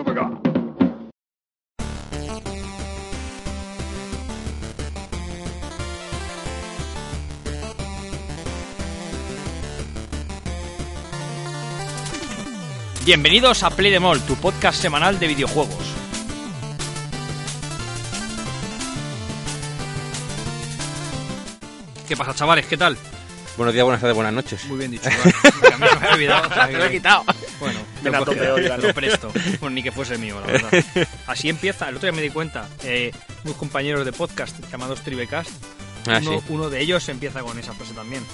ga! Bienvenidos a Play Demol, tu podcast semanal de videojuegos. ¿Qué pasa, chavales? ¿Qué tal? Buenos días, buenas tardes, buenas noches. Muy bien dicho. vale. Porque a mí se me ha olvidado. o sea que- lo he quitado. Bueno, Lo, hoy, Carlos. lo presto. Bueno, ni que fuese mío, la verdad. Así empieza. El otro día me di cuenta. Eh, unos compañeros de podcast llamados Tribecast. Ah, uno, sí. uno de ellos empieza con esa frase también.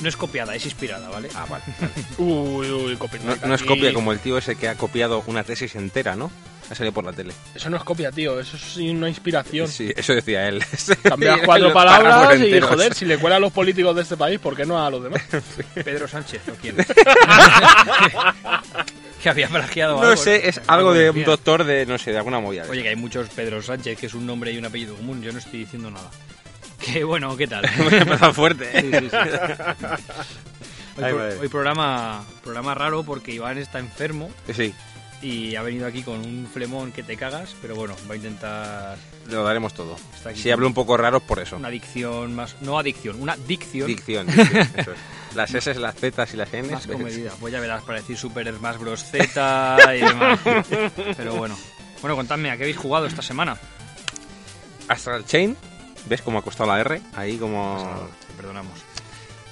No es copiada, es inspirada, ¿vale? Ah, vale. Uy, uy, No, copyright. no es copia como el tío ese que ha copiado una tesis entera, ¿no? Ha salido por la tele. Eso no es copia, tío. Eso es una inspiración. Sí, eso decía él. Cambias cuatro palabras y, joder, si le cuela a los políticos de este país, ¿por qué no a los demás? Pedro Sánchez, ¿o quién? que había plagiado No algo, sé, es algo de un doctor de, no sé, de alguna movida. Oye, que hay muchos Pedro Sánchez, que es un nombre y un apellido común. Yo no estoy diciendo nada. Que bueno, ¿qué tal? Hemos empezado fuerte. Sí, sí, sí. Hoy, pro- programa, programa raro porque Iván está enfermo Sí, y ha venido aquí con un flemón que te cagas, pero bueno, va a intentar lo daremos todo. Si hablo un poco raro, por eso. una adicción más... No adicción, una dicción Dicción. dicción, eso es. Las S, las Z y las N. más comedida. Pues ya verás, para decir Super Smash Bros. Z y demás. Pero bueno. Bueno, contadme, ¿a qué habéis jugado esta semana? Astral Chain. ¿Ves cómo ha costado la R? Ahí como... Te perdonamos.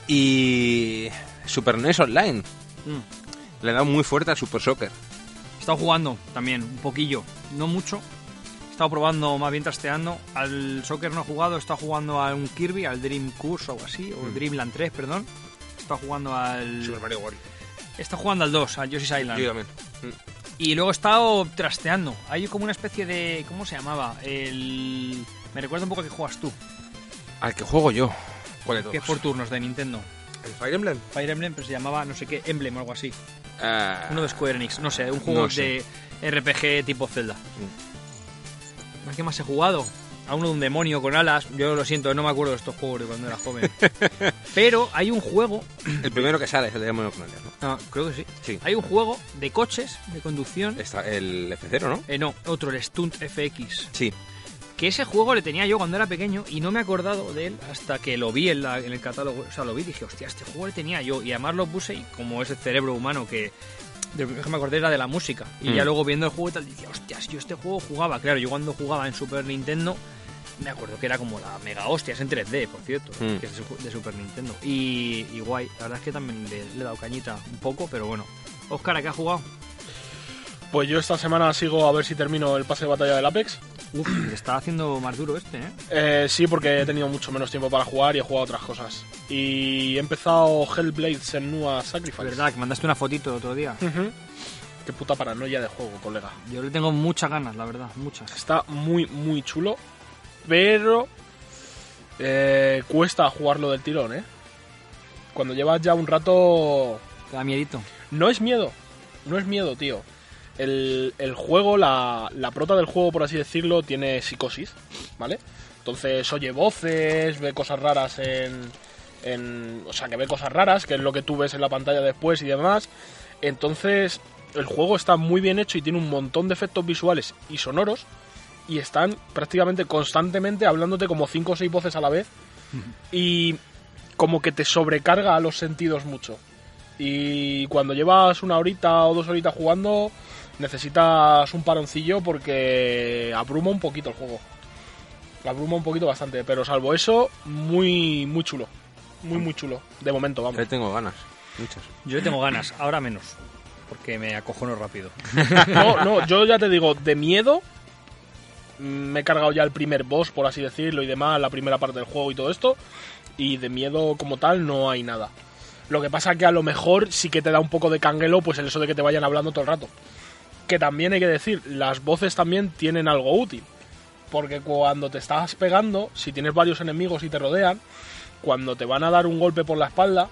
Y... Super NES Online. Mm. Le he dado muy fuerte al Super Soccer. He estado jugando también, un poquillo, no mucho. He estado probando, más bien trasteando. Al soccer no he jugado, he estado jugando a un Kirby, al Dream Course o algo así, o Dreamland 3, perdón. He estado jugando al. Super Mario World. He estado jugando al 2, al Yoshi's Island. Yo también. Y luego he estado trasteando. Hay como una especie de. ¿Cómo se llamaba? El. Me recuerda un poco a que juegas tú, Al que juego yo. ¿Cuál de todos? que es por turnos de Nintendo. ¿El Fire Emblem? Fire Emblem, pero se llamaba no sé qué, Emblem o algo así. Ah, Uno de Square Enix, no sé, un juego No sé. de RPG tipo Zelda. ¿A qué más he jugado? A uno de un demonio con alas. Yo lo siento, no me acuerdo de estos juegos de cuando era joven. Pero hay un juego, El primero que sale es el de Demonio con alias, ¿no? ah, creo que sí. Sí. Hay un juego de coches, de conducción. Está el F0, ¿no? Eh, no, otro, el Stunt FX. Sí. Que ese juego le tenía yo cuando era pequeño y no me he acordado de él hasta que lo vi en, la- en el catálogo. O sea, lo vi y dije, hostia, este juego le tenía yo. Y además lo puse y como es el cerebro humano que. De lo que me acordé era de la música. Y Mm. ya luego viendo el juego y tal, decía, hostias, yo este juego jugaba. Claro, yo cuando jugaba en Super Nintendo, me acuerdo que era como la mega hostia, es en 3D, por cierto, Mm. que es de Super Nintendo. Y, y guay, la verdad es que también le, le he dado cañita un poco, pero bueno. Oscar, ¿a qué has jugado? Pues yo esta semana sigo a ver si termino el pase de batalla del Apex. Uf, está haciendo más duro este, ¿eh? Eh, sí, porque he tenido mucho menos tiempo para jugar y he jugado otras cosas. Y he empezado Hellblade Senua Sacrifice. verdad, que mandaste una fotito el otro día. Qué puta paranoia de juego, colega. Yo le tengo muchas ganas, la verdad, muchas. Está muy, muy chulo, pero eh, cuesta jugarlo del tirón, ¿eh? Cuando llevas ya un rato... Te da miedito. No es miedo, no es miedo, tío. El, el juego, la, la prota del juego, por así decirlo, tiene psicosis, ¿vale? Entonces oye voces, ve cosas raras en, en... O sea, que ve cosas raras, que es lo que tú ves en la pantalla después y demás. Entonces, el juego está muy bien hecho y tiene un montón de efectos visuales y sonoros. Y están prácticamente constantemente hablándote como cinco o seis voces a la vez. Y como que te sobrecarga los sentidos mucho. Y cuando llevas una horita o dos horitas jugando, necesitas un paroncillo porque abruma un poquito el juego. Abruma un poquito bastante, pero salvo eso, muy, muy chulo. Muy, muy chulo. De momento, vamos. Le tengo ganas. Muchas. Yo le tengo ganas, ahora menos. Porque me acojono rápido. No, no, yo ya te digo, de miedo, mm, me he cargado ya el primer boss, por así decirlo, y demás, la primera parte del juego y todo esto. Y de miedo como tal no hay nada. Lo que pasa que a lo mejor sí que te da un poco de canguelo, pues el eso de que te vayan hablando todo el rato. Que también hay que decir, las voces también tienen algo útil. Porque cuando te estás pegando, si tienes varios enemigos y te rodean, cuando te van a dar un golpe por la espalda,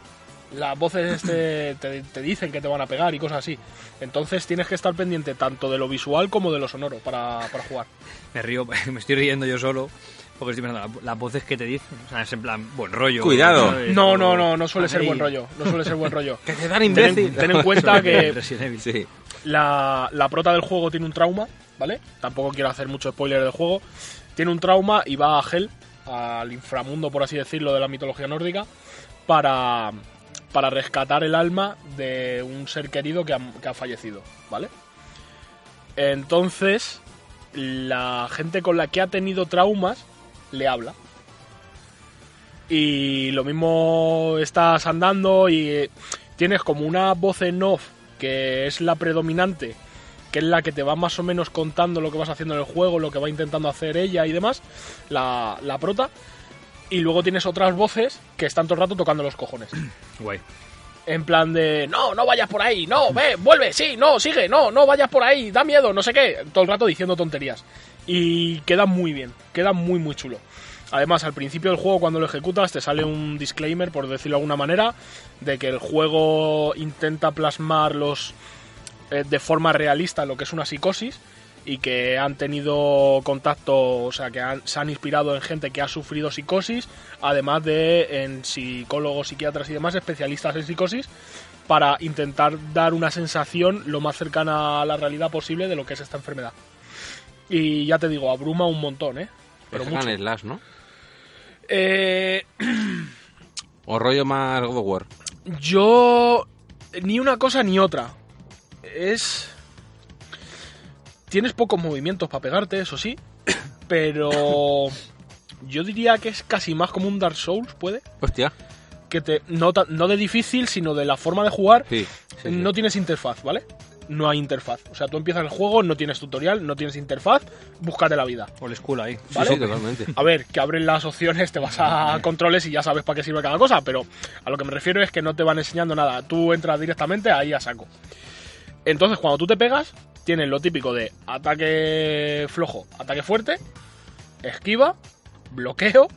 las voces te, te- te dicen que te van a pegar y cosas así. Entonces tienes que estar pendiente tanto de lo visual como de lo sonoro para, para jugar. Me río, me estoy riendo yo solo. Porque estoy pensando, la- las voces que te dicen. O sea, es en plan, buen rollo. Cuidado. ¿sabes? No, no, no, no suele ser buen rollo. No suele ser buen rollo. Que te dan Ten en, ten en cuenta que Resident Evil. Sí. La, prota del juego tiene un trauma, ¿vale? Tampoco quiero hacer mucho spoiler del juego. Tiene un trauma y va a Hel, al inframundo, por así decirlo, de la mitología nórdica, para, para rescatar el alma de un ser querido que ha, que ha fallecido, ¿vale? Entonces, la gente con la que ha tenido traumas le habla. Y lo mismo estás andando y tienes como una voz en off que es la predominante, que es la que te va más o menos contando lo que vas haciendo en el juego, lo que va intentando hacer ella y demás, la, la prota. Y luego tienes otras voces que están todo el rato tocando los cojones. Guay. En plan de, no, no vayas por ahí, no, ve, vuelve, sí, no, sigue, no, no vayas por ahí, da miedo, no sé qué. Todo el rato diciendo tonterías. Y queda muy bien, queda muy, muy chulo. Además, al principio del juego, cuando lo ejecutas, te sale un disclaimer, por decirlo de alguna manera, de que el juego intenta plasmar los, eh, de forma realista lo que es una psicosis y que han tenido contacto, o sea, que han- se han inspirado en gente que ha sufrido psicosis, además de en psicólogos, psiquiatras y demás especialistas en psicosis, para intentar dar una sensación lo más cercana a la realidad posible de lo que es esta enfermedad. Y ya te digo, abruma un montón, ¿eh? Pero Es mucho. Slash, ¿no? Eh, O rollo más God of War. Yo. Ni una cosa ni otra. Es. Tienes pocos movimientos para pegarte, eso sí. Pero. Yo diría que es casi más como un Dark Souls, puede. Hostia. Que te. No, no de difícil, sino de la forma de jugar. Sí. sí, sí. No tienes interfaz, ¿vale? No hay interfaz. O sea, tú empiezas el juego, no tienes tutorial, no tienes interfaz, búscate la vida. Old school ahí. Sí, ¿vale? sí, totalmente. A ver, que abren las opciones, te vas a controles y ya sabes para qué sirve cada cosa, pero a lo que me refiero es que no te van enseñando nada. Tú entras directamente ahí a saco. Entonces, cuando tú te pegas, tienes lo típico de ataque flojo, ataque fuerte, esquiva, bloqueo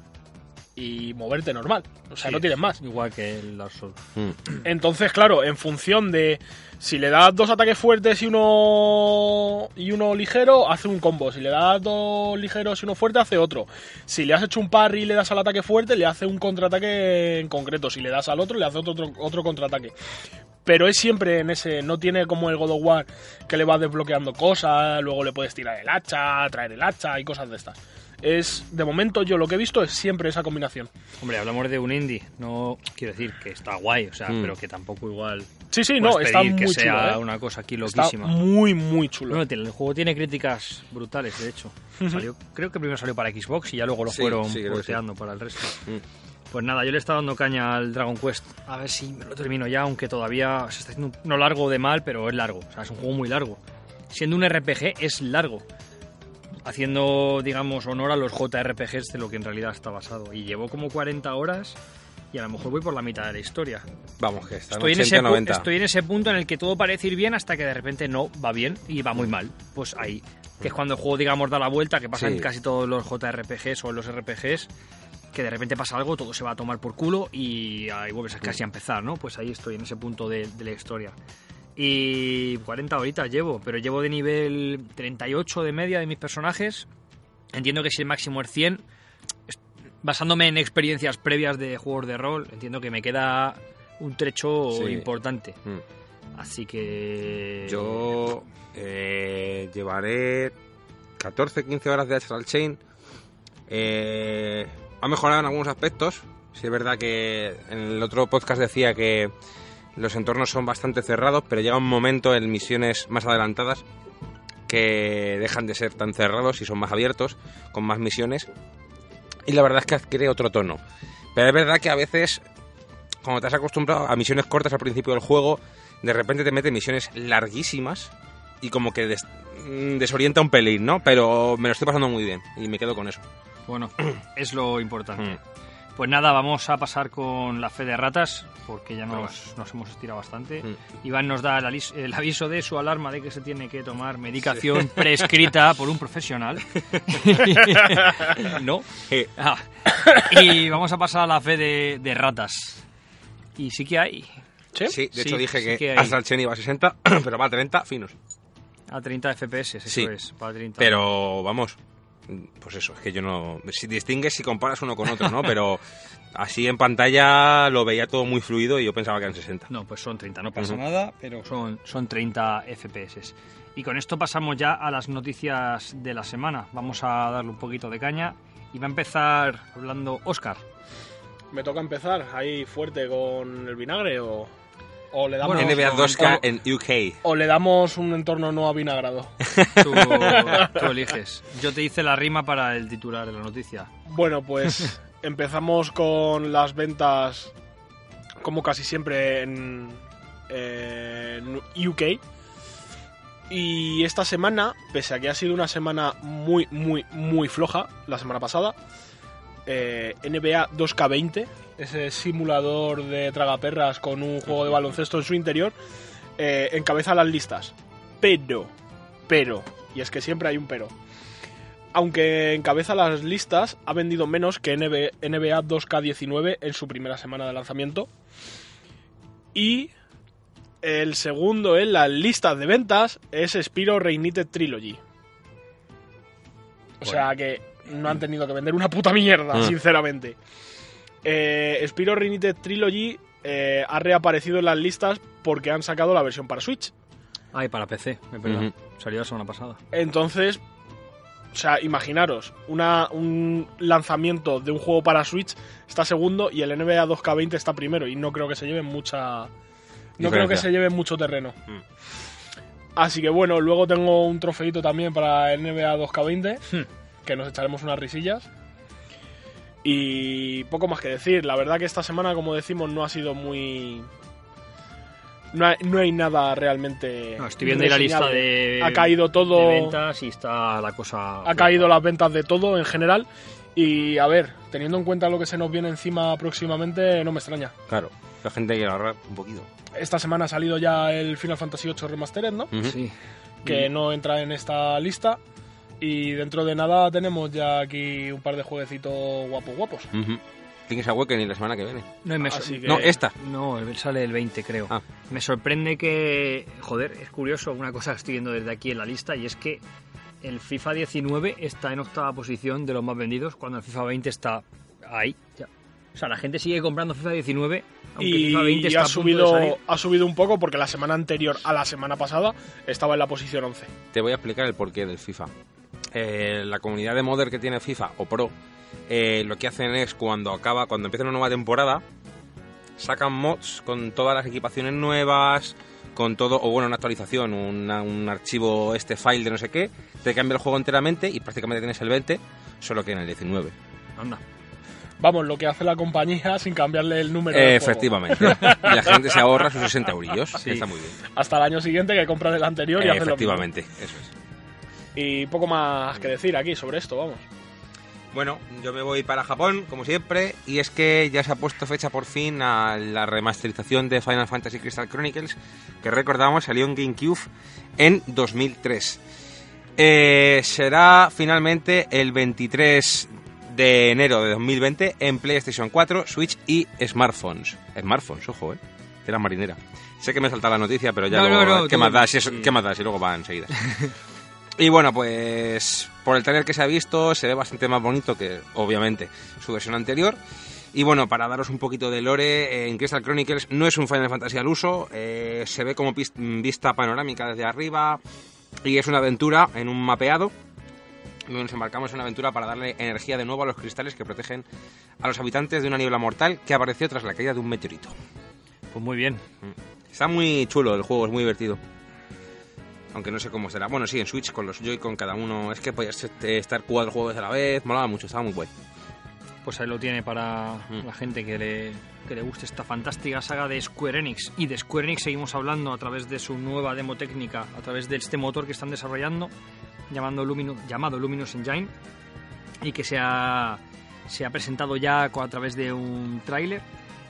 y moverte normal. O sea, Sí, no tienes más. Igual que el Dark Souls. Mm. Entonces, claro, en función de si le das dos ataques fuertes y uno y uno ligero, hace un combo. Si le das dos ligeros y uno fuerte, hace otro. Si le has hecho un parry y le das al ataque fuerte, le hace un contraataque en concreto. Si le das al otro, le hace otro, otro, otro contraataque. Pero es siempre en ese, no tiene como el God of War que le vas desbloqueando cosas, luego le puedes tirar el hacha, traer el hacha y cosas de estas. Es, de momento, yo lo que he visto es siempre esa combinación. Hombre, hablamos de un indie. No quiero decir que está guay, o sea, Mm. pero que tampoco igual. Sí, sí, no, está pedir muy que chulo. sea ¿eh? una cosa aquí Está loquísima. muy, muy chulo. Bueno, el juego tiene críticas brutales, de hecho. Salió- creo que primero salió para Xbox y ya luego lo Sí, fueron sí, para el resto. Mm. Pues nada, yo le he estado dando caña al Dragon Quest. A ver si me lo termino ya, aunque todavía se está haciendo no largo de mal, pero es largo. O sea, es un juego muy largo. Siendo un RPG, es largo. Haciendo, digamos, honor a los JRPGs de lo que en realidad está basado. Y llevo como 40 horas y a lo mejor voy por la mitad de la historia. Vamos, que está Estoy en, 80 ese, pu- 90. estoy en ese punto en el que todo parece ir bien hasta que de repente no va bien y va muy mal. Pues ahí. Que es cuando el juego, digamos, da la vuelta, que pasa Sí. en casi todos los JRPGs o en los RPGs, que de repente pasa algo, todo se va a tomar por culo y ahí vuelves a casi a empezar, ¿no? Pues ahí estoy, en ese punto de, de la historia. Y 40 horitas llevo, pero llevo de nivel 38 de media de mis personajes. Entiendo que si el máximo es 100, es- basándome en experiencias previas de juegos de rol, entiendo que me queda un trecho Sí. importante. Mm. Así que. Yo eh, llevaré 14, 15 horas de Astral Chain. Eh, ha mejorado en algunos aspectos. Sí, es verdad que en el otro podcast decía que los entornos son bastante cerrados, pero llega un momento en misiones más adelantadas que dejan de ser tan cerrados y son más abiertos, con más misiones. Y la verdad es que adquiere otro tono. Pero es verdad que a veces, cuando te has acostumbrado a misiones cortas al principio del juego, de repente te mete misiones larguísimas y como que des- mm, desorienta un pelín, ¿no? Pero me lo estoy pasando muy bien y me quedo con eso. Bueno, es lo importante. Mm. Pues nada, vamos a pasar con la fe de ratas, porque ya nos, nos hemos estirado bastante. Mm. Iván nos da el, el aviso de su alarma de que se tiene que tomar medicación prescrita por un profesional. ¿No? Ah. Y vamos a pasar a la fe de, de ratas. Y sí que hay. ¿Sí? Sí, de Sí, hecho dije sí que, que hay. Astral Chain iba a 60, pero va a 30 finos. A 30 FPS, eso Sí. es. Para 30. Pero vamos, Pues eso, es que yo no... Si distingues si comparas uno con otro, ¿no? Pero así en pantalla lo veía todo muy fluido y yo pensaba que eran 60. No, pues son 30, no pasa nada, pero son, son 30 FPS. Y con esto pasamos ya a las noticias de la semana. Vamos a darle un poquito de caña y va a empezar hablando Oscar. ¿Me toca empezar ahí fuerte con el vinagre o, o le damos, Bueno, NBA no, 2K o- en UK. o le damos un entorno no avinagrado? Tú, tú eliges. Yo te hice la rima para el titular de la noticia. Bueno, pues empezamos con las ventas, como casi siempre en, en UK. Y esta semana, pese a que ha sido una semana muy, muy, muy floja, la semana pasada, eh, NBA 2K20, ese simulador de tragaperras con un juego de baloncesto en su interior, eh, encabeza las listas. Pero, pero, y es que siempre hay un pero aunque encabeza las listas, ha vendido menos que NBA, NBA 2K19 en su primera semana de lanzamiento. Y el segundo en las listas de ventas es Spyro Reignited Trilogy. O sea que no han tenido que vender una puta mierda, Mm. sinceramente. Eh, Spyro Reignited Trilogy eh, ha reaparecido en las listas porque han sacado la versión para Switch. Ay, para PC, es verdad. Salió la semana pasada. Entonces, o sea, imaginaros, una, un lanzamiento de un juego para Switch está segundo y el NBA 2K20 está primero. Y no creo que se lleven mucha. No creo que se lleven mucho terreno. Mm. Así que bueno, luego tengo un trofeito también para el NBA 2K20, Hmm. Que nos echaremos unas risillas. Y poco más que decir. La verdad que esta semana, como decimos, no ha sido muy. No hay, no hay nada realmente. No, estoy viendo ahí la lista de, Ha caído todo. de ventas y está la cosa... ha caído las ventas de todo en general. Y a ver, teniendo en cuenta lo que se nos viene encima próximamente, no me extraña. Claro, la gente quiere ahorrar un poquito. Esta semana ha salido ya el Final Fantasy VIII Remastered, ¿no? Sí. Que no entra en esta lista. Y dentro de nada tenemos ya aquí un par de jueguecitos guapos guapos. Ujú. Tienes Awakening la semana que viene. No, me sor- que- No, esta. No, el- sale el 20, creo. Ah. Me sorprende que. Joder, es curioso una cosa que estoy viendo desde aquí en la lista y es que el FIFA 19 está en octava posición de los más vendidos cuando el FIFA 20 está ahí. ya. O sea, la gente sigue comprando FIFA 19 aunque Y, FIFA 20 y está ha, a punto de subido, salir. ha subido un poco porque la semana anterior a la semana pasada estaba en la posición 11. Te voy a explicar el porqué del FIFA. Eh, la comunidad de modder que tiene FIFA o Pro, eh, lo que hacen es cuando acaba, cuando empieza una nueva temporada, sacan mods con todas las equipaciones nuevas, con todo, o bueno, una actualización, una- un archivo, este file de no sé qué, te cambia el juego enteramente y prácticamente tienes el 20, solo que en el 19. Anda. Vamos, lo que hace la compañía sin cambiarle el número. del juego. efectivamente. y la gente se ahorra sus 60 eurillos, Sí. está muy bien. Hasta el año siguiente que compran el anterior y Eh, hacen lo mismo. efectivamente, eso es. Y poco más que decir aquí sobre esto, vamos. Bueno, yo me voy para Japón, como siempre, y es que ya se ha puesto fecha por fin a la remasterización de Final Fantasy Crystal Chronicles, que recordamos salió en GameCube en 2003. Eh, será finalmente el 23 de enero de 2020 en PlayStation 4, Switch y smartphones. Smartphones, ojo, eh. De la marinera. Sé que me salta la noticia, pero ya No, luego, no, no, ¿qué, más da, si es-. ¿qué más da? Si luego va enseguida. Y bueno, pues por el trailer que se ha visto se ve bastante más bonito que, obviamente, su versión anterior. Y bueno, para daros un poquito de lore, en Crystal Chronicles no es un Final Fantasy al uso, eh, se ve como vista panorámica desde arriba y es una aventura en un mapeado nos embarcamos en una aventura para darle energía de nuevo a los cristales que protegen a los habitantes de una niebla mortal que apareció tras la caída de un meteorito. Pues muy bien. Está muy chulo el juego, es muy divertido. Aunque no sé cómo será. Bueno, sí, en Switch con los Joy-Con cada uno. Es que podías este, estar cuatro juegos a la vez. Molaba mucho, estaba muy guay. Pues ahí lo tiene para Mm. la gente que le, que le guste esta fantástica saga de Square Enix. Y de Square Enix seguimos hablando a través de su nueva demo técnica, a través de este motor que están desarrollando, llamando Lumino- llamado Luminous Engine, y que se ha, se ha presentado ya a través de un tráiler.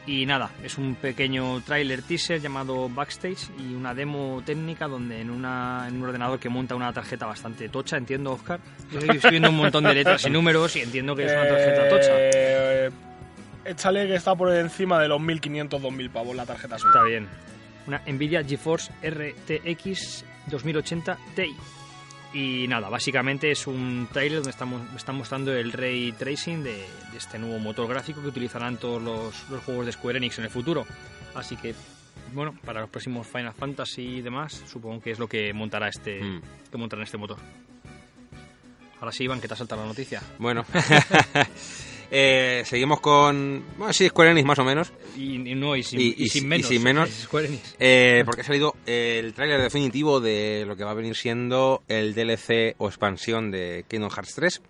Y nada, es un pequeño tráiler teaser llamado Backstage y una demo técnica donde en, una, en un ordenador que monta una tarjeta bastante tocha, entiendo, Oscar. Yo estoy viendo un montón de letras y números y entiendo que es una tarjeta tocha. Eh, échale que está por encima de los 1500, 2000 pavos la tarjeta suya. Está bien. Una Nvidia GeForce RTX 2080 Ti. Y nada, básicamente es un trailer donde estamos, están mostrando el ray tracing de, de este nuevo motor gráfico que utilizarán todos los, los juegos de Square Enix en el futuro. Así que, bueno, para los próximos Final Fantasy y demás, supongo que es lo que montará este, Mm. que montará este motor. Ahora sí, Iván, que te ha saltado la noticia. Bueno, Eh, seguimos con. Bueno, sí, Square Enix más o menos. Y, y no, y sin, Y- y- y sin y menos. sin menos. Square Enix. Eh, porque ha salido el tráiler definitivo de lo que va a venir siendo el DLC o expansión de Kingdom Hearts 3,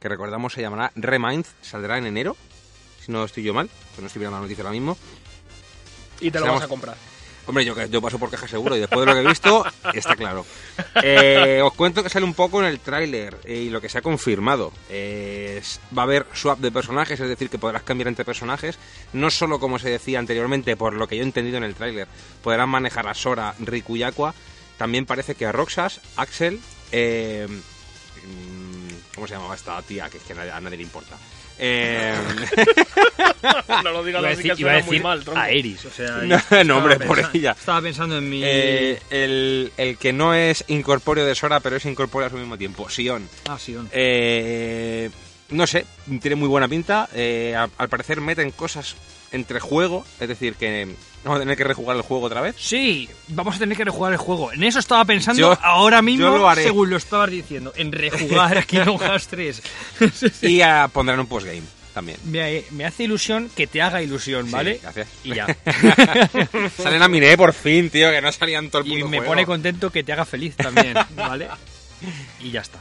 que recordamos se llamará Remind, saldrá en enero, si no estoy yo mal, que no estoy viendo la noticia ahora mismo. Y te lo Seamos- vas a comprar. Hombre, yo, yo paso por caja seguro y después de lo que he visto, está claro. Eh, os cuento que sale un poco en el tráiler eh, y lo que se ha confirmado. Va a haber swap de personajes, es decir, que podrás cambiar entre personajes. No solo como se decía anteriormente, por lo que yo he entendido en el tráiler, podrán manejar a Sora, Riku y Aqua. También parece que a Roxas, Axel, eh, mm, ¿cómo se llamaba esta tía? Que es que a nadie le importa. Eh, No lo digas así que iba a muy mal, tronco. a Eris, o sea... No, hombre, por pensando- ella. Estaba pensando en mi... eh, el, el que no es incorpóreo de Sora, pero es incorpóreo al mismo tiempo, Sion. Ah, sí, don. Eh, no sé, tiene muy buena pinta. Eh, al parecer meten cosas entre juego, es decir, que vamos a tener que rejugar el juego otra vez. Sí, vamos a tener que rejugar el juego. En eso estaba pensando Yo- ahora mismo, lo haré. según lo estabas diciendo, en rejugar a Kingdom Hearts 3. Y ah, pondrán un postgame también. me, me hace ilusión que te haga ilusión, Sí, ¿vale? gracias. y ya. Salen a Miné por fin, tío, que no salían todo el y puto me juego. pone contento que te haga feliz también, ¿vale? Y ya está.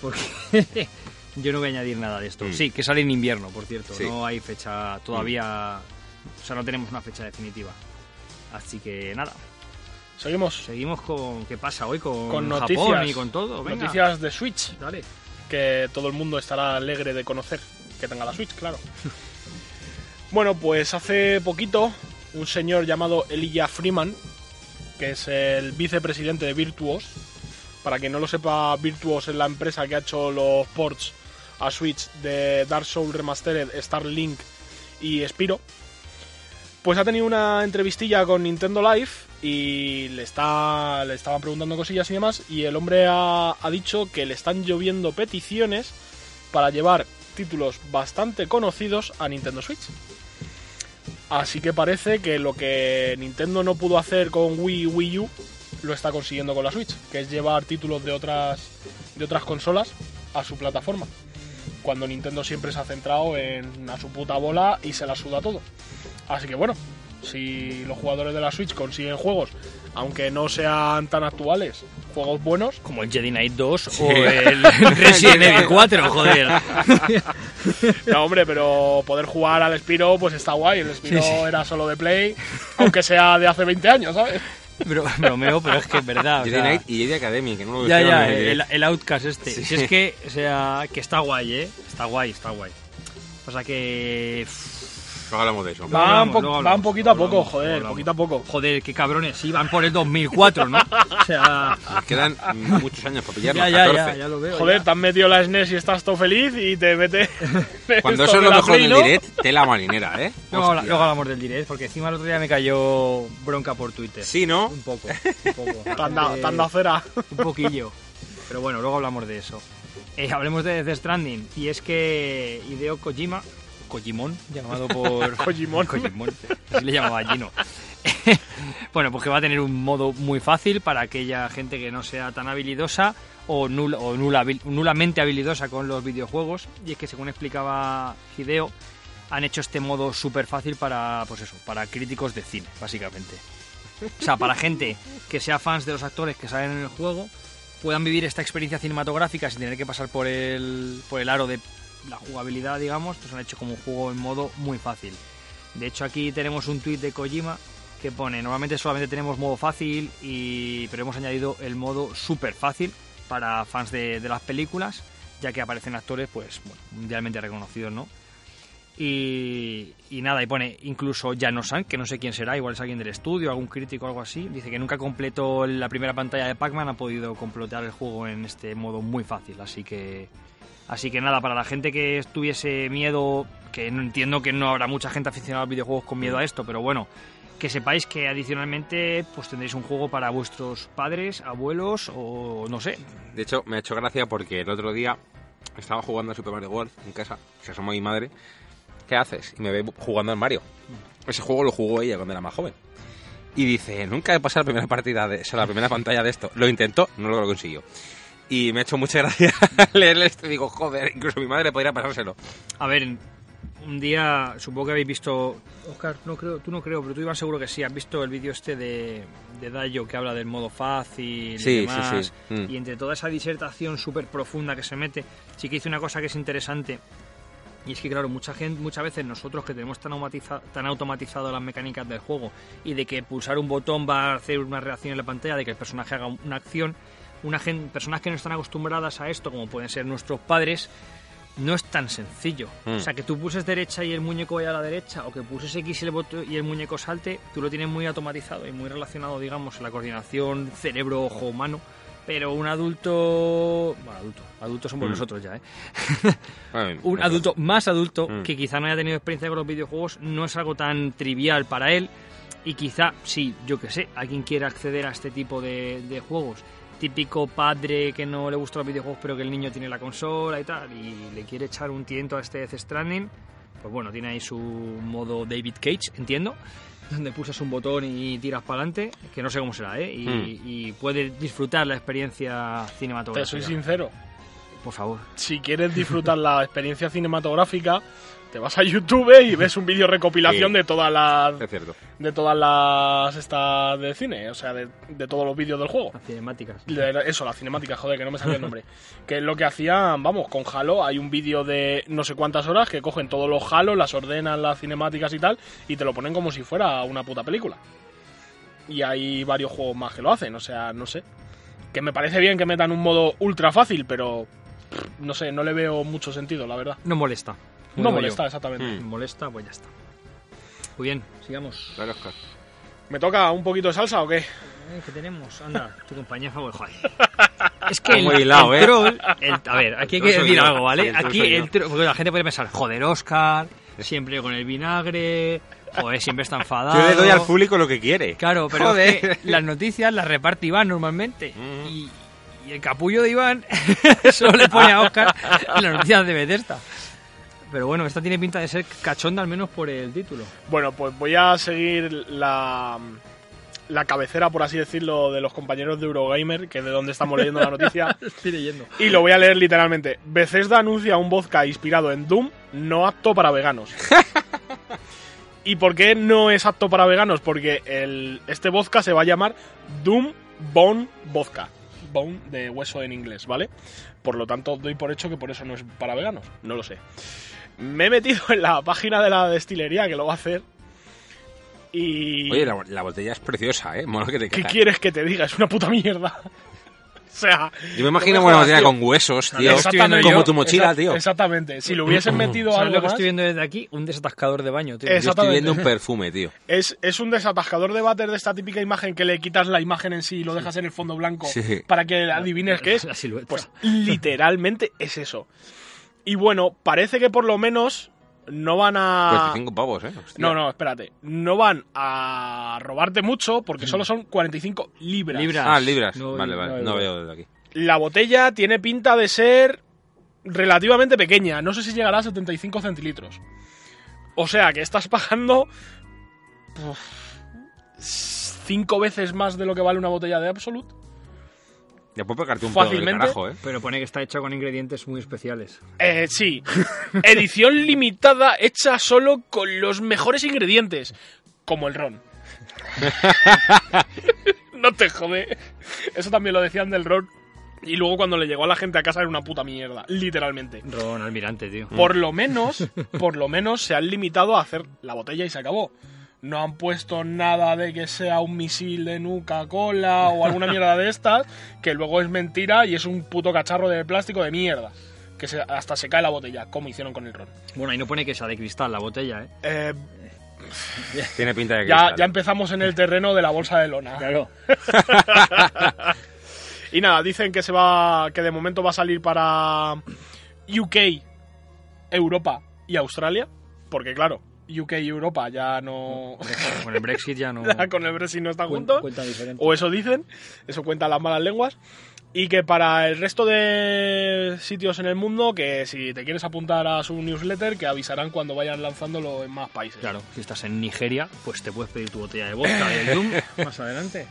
Porque yo no voy a añadir nada de esto. Mm. Sí, que sale en invierno, por cierto. Sí. Mm. No hay fecha todavía. O sea, no tenemos una fecha definitiva. Así que nada, Seguimos seguimos con. ¿Qué pasa hoy con, con Japón noticias. y con todo? Venga, Noticias de Switch, dale. que todo el mundo estará alegre de conocer que tenga la Switch, claro. bueno, pues hace poquito un señor llamado Elijah Freeman, que es el vicepresidente de Virtuos, para quien no lo sepa, Virtuos es la empresa que ha hecho los ports a Switch de Dark Souls Remastered, Starlink y Spiro. Pues ha tenido una entrevistilla con Nintendo Live y le, está, le estaban preguntando cosillas y demás. Y el hombre ha, dicho que le están lloviendo peticiones para llevar títulos bastante conocidos a Nintendo Switch. Así que parece que lo que Nintendo no pudo hacer con Wii Wii U lo está consiguiendo con la Switch, que es llevar títulos de otras de otras consolas a su plataforma. Cuando Nintendo siempre se ha centrado en a su puta bola y se la suda todo. Así que bueno, si los jugadores de la Switch consiguen juegos, aunque no sean tan actuales, juegos buenos, Como el Jedi Knight 2 o el Resident Evil 4, joder. no hombre, pero poder jugar al Spiro pues está guay. El Spiro Sí, sí. era solo de Play, aunque sea de hace 20 años, ¿sabes? Bro, bromeo, pero es que es verdad. o sea, Knight y Jedi Academy, que no lo Ya, ya, el Outcast este. Sí. Si es que, o sea, que está guay, ¿eh? Está guay, está guay. Pasa que... Luego hablamos de eso. Va. Van, hablamos, po- luego van hablamos, poquito a poco, hablamos, joder, hablamos. poquito a poco. Joder, qué cabrones, sí, van por el 2004, ¿no? O sea... Nos quedan muchos años para pillarnos, Ya, ya, 14. ya, ya lo veo. Joder, ya. te has metido la SNES y estás todo feliz y te mete. Cuando eso es lo mejor del ¿no? direct, tela marinera, ¿eh? Luego, hablamos del direct, porque encima el otro día me cayó bronca por Twitter. Sí, ¿no? Un poco, un poco. Han dado- Eh, han cera. Un poquillo. Pero bueno, luego hablamos de eso. Eh, hablemos de The Stranding. Y es que Hideo Kojima, Kojimon, llamado por... Kojimon. Kojimon, así le llamaba Gino. bueno, pues que va a tener un modo muy fácil para aquella gente que no sea tan habilidosa o, nula, o nula- nulamente habilidosa con los videojuegos. Y es que según explicaba Hideo, han hecho este modo súper fácil para, pues eso, para críticos de cine, básicamente. O sea, para gente que sea fans de los actores que salen en el juego, puedan vivir esta experiencia cinematográfica sin tener que pasar por el, por el aro de la jugabilidad, digamos, pues han hecho como un juego en modo muy fácil. De hecho, aquí tenemos un tuit de Kojima que pone, normalmente solamente tenemos modo fácil, y, pero hemos añadido el modo súper fácil para fans de, las películas, ya que aparecen actores pues bueno, mundialmente reconocidos, ¿no? Y, y nada, y pone incluso Janosan, que no sé quién será, igual es alguien del estudio, algún crítico o algo así. Dice que nunca completó la primera pantalla de Pac-Man, ha podido completar el juego en este modo muy fácil. Así que, así que nada, para la gente que tuviese miedo, que no entiendo que no habrá mucha gente aficionada a videojuegos con miedo a esto, pero bueno, que sepáis que adicionalmente pues tendréis un juego para vuestros padres, abuelos o no sé. De hecho, me ha hecho gracia porque el otro día estaba jugando a Super Mario World en casa, se asomó mi madre. ¿Qué haces? Y me ve jugando al Mario. Ese juego lo jugó ella cuando era más joven. Y dice, nunca he pasado la primera partida, de, o sea, la primera pantalla de esto. Lo intentó, no lo consiguió. Y me ha hecho mucha gracia leerle esto digo, joder, incluso mi madre podría pasárselo. A ver, un día, supongo que habéis visto, Oscar, no creo, tú no creo, pero tú Iván seguro que sí, has visto el vídeo este de, de Dayo que habla del modo fácil Sí, y sí, demás, sí. Mm. y entre toda esa disertación súper profunda que se mete, sí que dice una cosa que es interesante, y es que claro, mucha gente, muchas veces nosotros que tenemos tan, automatiza- tan automatizado las mecánicas del juego y de que pulsar un botón va a hacer una reacción en la pantalla, de que el personaje haga una acción, una gen- personas que no están acostumbradas a esto, como pueden ser nuestros padres, no es tan sencillo. Mm. O sea, que tú pulses derecha y el muñeco vaya a la derecha, o que pulses X y el, botón y el muñeco salte, tú lo tienes muy automatizado y muy relacionado, digamos, la coordinación cerebro-ojo-humano. Pero un adulto. Bueno, adulto. Adultos somos Mm. nosotros ya, ¿eh? Bueno, un adulto más adulto Mm. que quizá no haya tenido experiencia con los videojuegos no es algo tan trivial para él y quizá sí, yo que sé, alguien quiera acceder a este tipo de, de juegos. Típico padre que no le gustan los videojuegos pero que el niño tiene la consola y tal y le quiere echar un tiento a este Death Stranding, pues bueno, tiene ahí su modo David Cage, entiendo, donde pulsas un botón y tiras para adelante, que no sé cómo será, ¿eh? Y, Mm. y puedes disfrutar la experiencia Te cinematográfica. soy sincero. Por favor. Si quieres disfrutar la experiencia cinematográfica, te vas a YouTube y ves un vídeo recopilación Sí. de todas las Es cierto. de todas las estas de cine, o sea, de, de todos los vídeos del juego. Las cinemáticas. De- Eso, la cinemática, joder, que no me salía el nombre. que es lo que hacían, vamos, con Halo hay un vídeo de no sé cuántas horas que cogen todos los Halo, las ordenan, las cinemáticas y tal, y te lo ponen como si fuera una puta película. Y hay varios juegos más que lo hacen, o sea, no sé. Que me parece bien que metan un modo ultra fácil, pero no sé, no le veo mucho sentido, la verdad. No molesta. No molesta, yo. exactamente. Mm. Molesta, pues ya está. Muy bien, sigamos. Claro, Oscar. ¿Me toca un poquito de salsa o qué? Eh, ¿Qué tenemos? Anda, tu compañía favorita. Joder. Es que el, hilado, el ¿eh? troll... el- a ver, aquí hay que decir yo. algo, ¿vale? Aquí el troll... Porque la gente puede pensar, joder, Oscar, siempre con el vinagre... Joder, siempre está enfadado... Yo le doy al público lo que quiere. Claro, pero Joder. es que las noticias las reparte Iván normalmente. Mm. Y, y el capullo de Iván solo le pone a Oscar las noticias de Bethesda. Pero bueno, esta tiene pinta de ser cachonda al menos por el título. Bueno, pues voy a seguir la, la cabecera, por así decirlo, de los compañeros de Eurogamer, que es de donde estamos leyendo la noticia. Estoy leyendo. Y lo voy a leer literalmente. Bethesda anuncia un vodka inspirado en Doom, no apto para veganos. ¿Y por qué no es apto para veganos? Porque el, este vodka se va a llamar Doom Bone Vodka. Bone de hueso en inglés, ¿vale? Por lo tanto, doy por hecho que por eso no es para veganos. No lo sé. Me he metido en la página de la destilería que lo va a hacer. Y... Oye, la, la botella es preciosa, ¿eh? Mono que te ¿Qué quieres que te diga? Es una puta mierda. o sea... Yo me imagino no me una jodas, botella tío. con huesos, tío. Exactamente. Como yo. tu mochila, Exact- tío. Exactamente. Si lo hubiesen metido ¿Sabes algo lo que más, estoy viendo desde aquí? Un desatascador de baño, tío. Yo estoy viendo un perfume, tío. es, es un desatascador de váter de esta típica imagen que le quitas la imagen en sí y lo dejas en el fondo blanco Sí. para que adivines qué es. La silueta. Pues literalmente es eso. Y bueno, parece que por lo menos no van a... 45 pavos, ¿eh? Hostia. No, no, espérate. No van a robarte mucho porque solo son 45 libras. Libras. Ah, libras. No, vale, vale. No veo desde aquí. La botella tiene pinta de ser relativamente pequeña. No sé si llegará a 75 centilitros. O sea que estás pagando uf, cinco veces más de lo que vale una botella de Absolute. Ya puedo pegarte un Fácilmente. carajo, ¿eh? Pero pone que está hecha con ingredientes muy especiales. Eh, sí. Edición limitada hecha solo con los mejores ingredientes. Como el ron. no te jode. Eso también lo decían del ron. Y luego cuando le llegó a la gente a casa era una puta mierda. Literalmente. Ron Almirante, tío. Por lo menos, por lo menos se han limitado a hacer la botella y se acabó. No han puesto nada de que sea un misil de Nuca-Cola o alguna mierda de estas, que luego es mentira y es un puto cacharro de plástico de mierda. Que se- hasta se cae la botella, como hicieron con el ron. Bueno, ahí no pone que sea de cristal la botella, ¿eh? Eh, Tiene pinta de que. ya, ya empezamos en el terreno de la bolsa de lona. Claro. Y nada, dicen que se va. que de momento va a salir para UK, Europa y Australia. Porque claro, UK y Europa ya no... Con el Brexit ya no. con el Brexit no están juntos. cuenta diferente. O eso dicen, eso cuentan las malas lenguas. Y que para el resto de sitios en el mundo, que si te quieres apuntar a su newsletter, que avisarán cuando vayan lanzándolo en más países. Claro, si estás en Nigeria, pues te puedes pedir tu botella de vodka del Doom más adelante.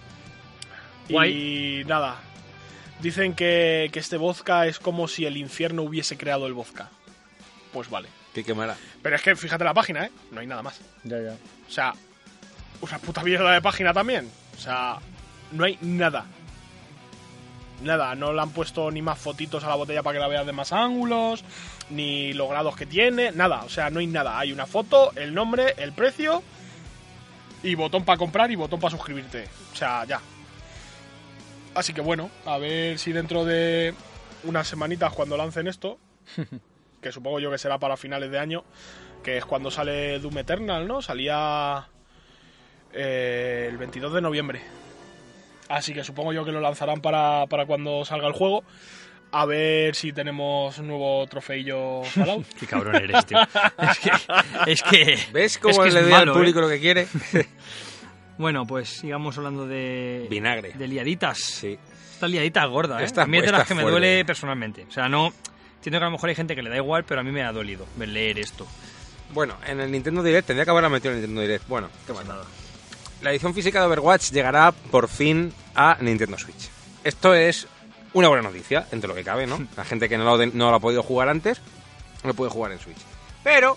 Y nada, dicen que, que este vodka es como si el infierno hubiese creado el vodka. Pues vale. Qué quemara. Pero es que fíjate la página, ¿eh? No hay nada más. Ya, ya. O sea, una puta mierda de página también. O sea, no hay nada. Nada, no le han puesto ni más fotitos a la botella para que la veas de más ángulos, ni los grados que tiene, nada. O sea, no hay nada. Hay una foto, el nombre, el precio y botón para comprar y botón para suscribirte. O sea, ya. Así que bueno, a ver si dentro de unas semanitas cuando lancen esto, que supongo yo que será para finales de año, que es cuando sale Doom Eternal, ¿no? Salía eh, el 22 de noviembre. Así que supongo yo que lo lanzarán para, para cuando salga el juego. A ver si tenemos un nuevo trofeillo Fallout. Qué cabrón eres, tío. Es que. Es que ¿Ves es cómo que es le doy malo, al público ¿eh? lo que quiere? Bueno, pues sigamos hablando de. Vinagre. De liaditas. Sí. Esta liadita gorda, ¿eh? Esta- a mí es de las que me duele personalmente. O sea, no. Entiendo que a lo mejor hay gente que le da igual, pero a mí me ha dolido leer esto. Bueno, en el Nintendo Direct tendría que haberla metido en el Nintendo Direct. Bueno, qué más nada. La edición física de Overwatch llegará por fin a Nintendo Switch. Esto es una buena noticia, entre lo que cabe, ¿no? La gente que no lo, no lo ha podido jugar antes, lo puede jugar en Switch. Pero,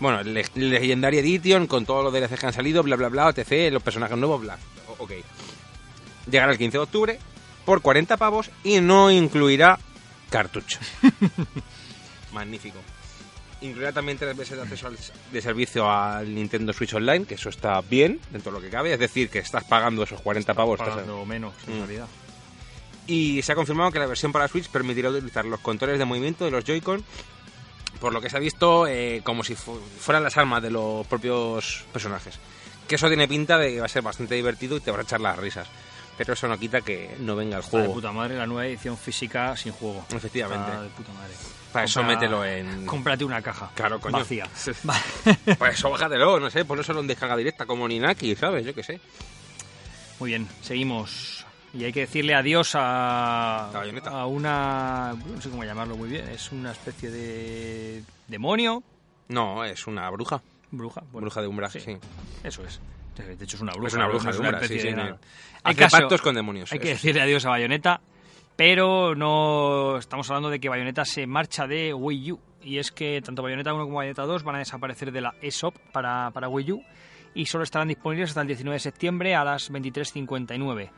bueno, Le- Legendary Edition, con todos los DLCs que han salido, bla, bla, bla, OTC, los personajes nuevos, bla. O- Ok. Llegará el 15 de octubre por 40 pavos y no incluirá cartucho. Magnífico. Incluirá también tres meses de acceso al- de servicio al Nintendo Switch Online, que eso está bien, dentro de lo que cabe. Es decir, que estás pagando esos 40 pavos. estás- Pagando menos, en Mm. realidad. Y se ha confirmado que la versión para Switch permitirá utilizar los controles de movimiento de los Joy-Con, por lo que se ha visto eh, como si fu- fueran las armas de los propios personajes. Que eso tiene pinta de que va a ser bastante divertido y te va a echar las risas. Pero eso no quita que no venga el Está de juego. puta madre la nueva edición física sin juego. Efectivamente. Está de puta madre. Para eso mételo en... Cómprate una caja. Claro, coño. Vacía. Pues eso bájatelo, no sé, ponlo solo en descarga directa como Ninaki, ¿sabes? Yo qué sé. Muy bien, seguimos. Y hay que decirle adiós a, La bayoneta. a una... No sé cómo llamarlo muy bien. Es una especie de demonio. No, es una bruja. Bruja. bueno, bruja de Umbra, sí. sí. Eso es. De hecho es una bruja. Es una bruja es una Umbra, sí, de Hace caso- pactos con demonios. Hay que decirle adiós a Bayonetta, pero no estamos hablando de que Bayonetta se marcha de Wii U. Y es que tanto Bayonetta 1 como Bayonetta 2 van a desaparecer de la eShop para, para Wii U y solo estarán disponibles hasta el 19 de septiembre a las 23.59.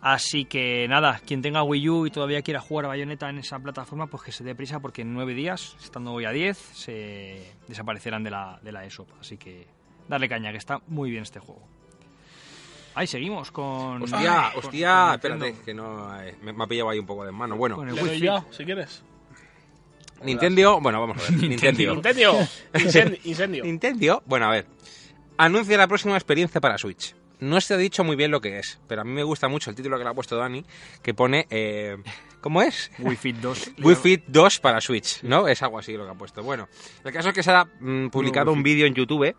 Así que nada, quien tenga Wii U y todavía quiera jugar a Bayonetta en esa plataforma, pues que se dé prisa porque en 9 días, estando hoy a 10, se desaparecerán de la, de la eShop. Así que darle caña, que está muy bien este juego. Ahí seguimos con... Hostia, con- hostia, con espérate, Nintendo. que no, eh, me, me ha pillado ahí un poco de mano. Bueno, Con el ya, si quieres. Nintendo, bueno, vamos a ver. Nintendo. Incendio. Incendio. Nintendo, bueno, a ver. Anuncia la próxima experiencia para Switch. No se ha dicho muy bien lo que es, pero a mí me gusta mucho el título que le ha puesto Dani, que pone... eh, ¿Cómo es? Wii Fit 2. Wii Fit 2 para Switch, ¿no? Es algo así lo que ha puesto. Bueno, el caso es que se ha mm, publicado No, un vídeo en YouTube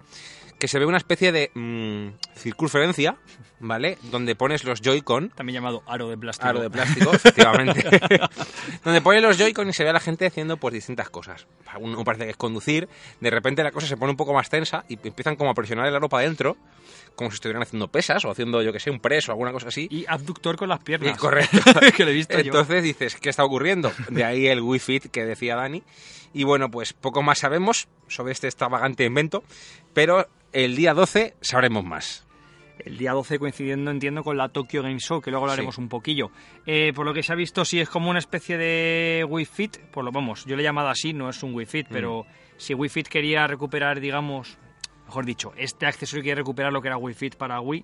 que se ve una especie de mm, circunferencia, ¿vale? Donde pones los Joy-Con También llamado aro de plástico. Aro de plástico, efectivamente. Donde pone los Joy-Con y se ve a la gente haciendo pues distintas cosas. Uno parece que es conducir, de repente la cosa se pone un poco más tensa y empiezan como a presionar el aro para adentro, como si estuvieran haciendo pesas o haciendo, yo que sé, un press o alguna cosa así. Y abductor con las piernas. Y correcto. que lo he visto yo. Entonces dices, ¿qué está ocurriendo? De ahí el Wii Fit que decía Dani. Y bueno, pues poco más sabemos sobre este extravagante invento, pero el día 12 sabremos más. El día 12 coincidiendo, entiendo, con la Tokyo Game Show, que luego hablaremos Sí. un poquillo. Eh, por lo que se ha visto, sí es como una especie de Wii Fit. Por lo vamos, yo le he llamado así, no es un Wii Fit, pero si Wii Fit quería recuperar, digamos, mejor dicho, este accesorio quiere recuperar lo que era Wii Fit para Wii,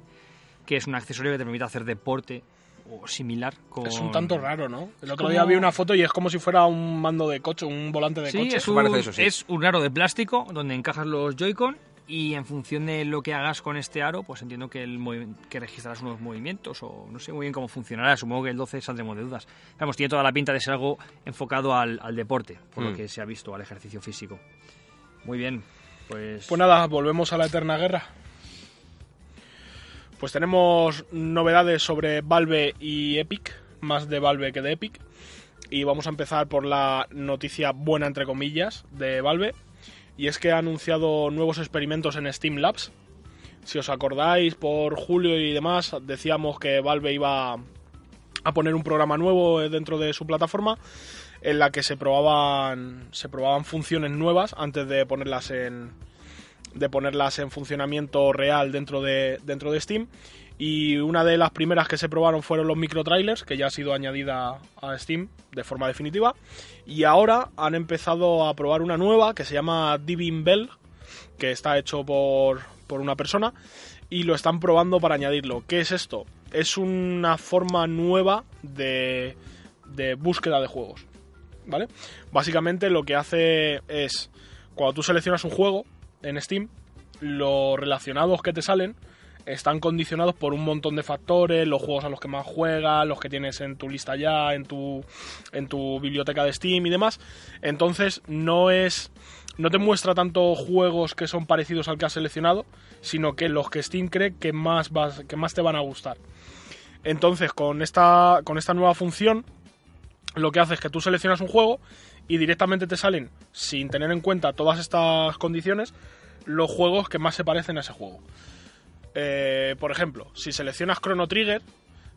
que es un accesorio que te permite hacer deporte o similar con... Es un tanto raro, ¿no? El otro como- día vi una foto y es como si fuera un mando de coche, un volante de Sí, coche. es un, eso, sí. es un aro de plástico donde encajas los Joy-Con y en función de lo que hagas con este aro, pues entiendo que, el que registrarás unos movimientos o no sé muy bien cómo funcionará. Supongo que el 12 saldremos de dudas. Vamos, tiene toda la pinta de ser algo enfocado al, al deporte, por Mm. lo que se ha visto, al ejercicio físico. Muy bien. Pues, Pues nada, volvemos a la eterna guerra. Pues tenemos novedades sobre Valve y Epic, más de Valve que de Epic. Y vamos a empezar por la noticia buena, entre comillas, de Valve. Y es que ha anunciado nuevos experimentos en Steam Labs. Si os acordáis, por julio y demás, decíamos que Valve iba a poner un programa nuevo dentro de su plataforma en la que se probaban se probaban funciones nuevas antes de ponerlas en de ponerlas en funcionamiento real dentro de dentro de Steam y una de las primeras que se probaron fueron los micro trailers que ya ha sido añadida a Steam de forma definitiva y ahora han empezado a probar una nueva que se llama Divin Bell que está hecho por por una persona y lo están probando para añadirlo. ¿Qué es esto? Es una forma nueva de, de búsqueda de juegos. ¿Vale? Básicamente lo que hace es, cuando tú seleccionas un juego en Steam, los relacionados que te salen están condicionados por un montón de factores, los juegos a los que más juegas, los que tienes en tu lista ya, en tu, en tu biblioteca de Steam y demás. Entonces no es no te muestra tanto juegos que son parecidos al que has seleccionado, sino que los que Steam cree que más, vas, que más te van a gustar. Entonces, con esta, con esta nueva función, lo que hace es que tú seleccionas un juego y directamente te salen, sin tener en cuenta todas estas condiciones, los juegos que más se parecen a ese juego. Eh, por ejemplo, si seleccionas Chrono Trigger,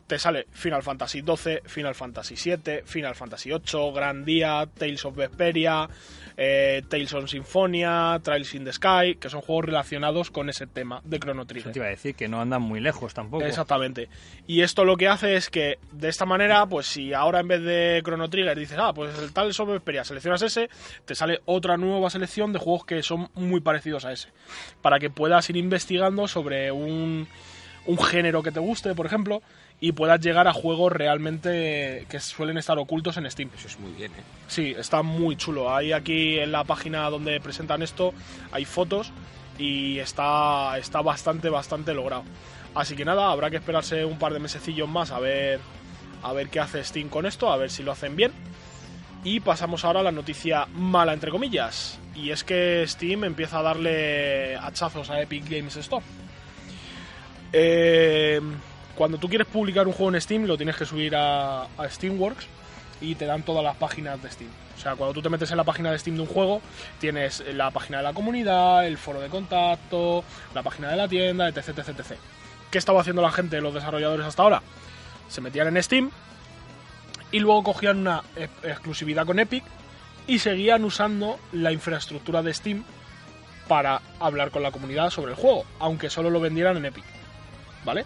te sale Final Fantasy XII, Final Fantasy VII, Final Fantasy VIII, Grandia, Tales of Vesperia, eh, Tales of Symphonia, Trials in the Sky, que son juegos relacionados con ese tema de Chrono Eso Trigger. te iba a decir que no andan muy lejos tampoco. Exactamente. Y esto lo que hace es que de esta manera, pues si ahora en vez de Chrono Trigger dices, ah, pues el tal sobre Vesperia, seleccionas ese, te sale otra nueva selección de juegos que son muy parecidos a ese. Para que puedas ir investigando sobre un, un género que te guste, por ejemplo, y puedas llegar a juegos realmente que suelen estar ocultos en Steam. Eso es muy bien, ¿eh? Sí, está muy chulo. Hay aquí en la página donde presentan esto, hay fotos y está, está bastante, bastante logrado. Así que nada, habrá que esperarse un par de mesecillos más a ver, a ver qué hace Steam con esto, a ver si lo hacen bien. Y pasamos ahora a la noticia mala, entre comillas. Y es que Steam empieza a darle hachazos a Epic Games Store. Eh, cuando tú quieres publicar un juego en Steam, lo tienes que subir a, Steamworks y te dan todas las páginas de Steam. O sea, cuando tú te metes en la página de Steam de un juego, tienes la página de la comunidad, el foro de contacto, la página de la tienda, etc, etc, etc. ¿Qué estaba haciendo la gente, los desarrolladores hasta ahora? Se metían en Steam y luego cogían una exclusividad con Epic y seguían usando la infraestructura de Steam para hablar con la comunidad sobre el juego, aunque solo lo vendieran en Epic. ¿Vale?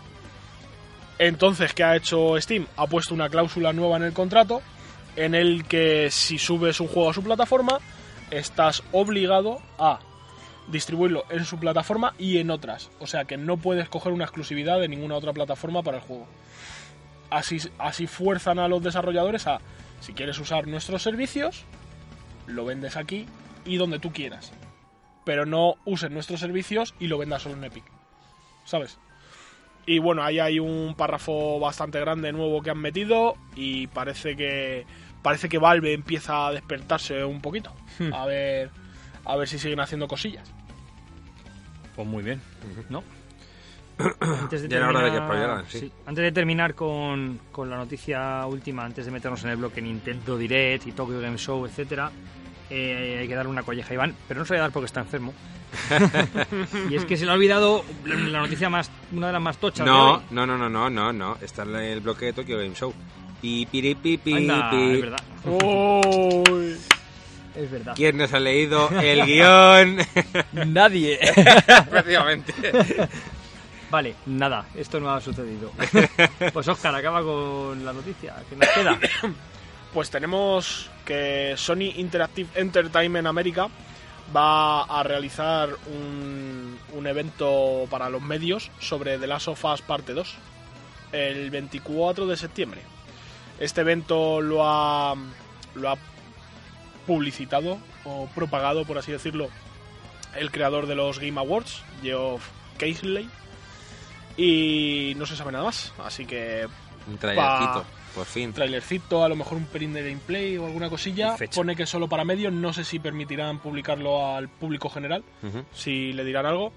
Entonces, ¿qué ha hecho Steam? Ha puesto una cláusula nueva en el contrato en el que si subes un juego a su plataforma, estás obligado a distribuirlo en su plataforma y en otras. O sea que no puedes coger una exclusividad de ninguna otra plataforma para el juego. Así, así fuerzan a los desarrolladores a, si quieres usar nuestros servicios, lo vendes aquí y donde tú quieras. Pero no uses nuestros servicios y lo vendas solo en Epic. ¿Sabes? Y bueno, ahí hay un párrafo bastante grande nuevo que han metido y parece que parece que Valve empieza a despertarse un poquito. A ver a ver si siguen haciendo cosillas. Pues muy bien, ¿no? Antes de Ya era hora de que terminar- espabilaran, sí. Antes de terminar con, con la noticia última, antes de meternos en el bloque Nintendo Direct y Tokyo Game Show, etcétera, eh, hay que darle una colleja a Iván, pero no se lo voy a dar porque está enfermo. y es que se le ha olvidado la noticia más, una de las más tochas. No, no, no, no, no, no, no. Está en el bloque de Tokyo Game Show. Pi, piri, pi, pi, Anda, pi. es verdad. Uy. Es verdad. ¿Quién nos ha leído el guion? Nadie. Efectivamente. vale, nada, esto no ha sucedido. pues Oscar, acaba con la noticia. que nos queda? Pues tenemos que Sony Interactive Entertainment América va a realizar un, un evento para los medios sobre The Last of Us Parte 2 el 24 de septiembre. Este evento lo ha, lo ha publicitado o propagado, por así decirlo, el creador de los Game Awards, Geoff Keighley, y no se sabe nada más. Así que Un trailercito. Por fin. trailercito, a lo mejor un pelín de gameplay o alguna cosilla. Pone que solo para medios, no sé si permitirán publicarlo al público general, Ujú. si le dirán algo.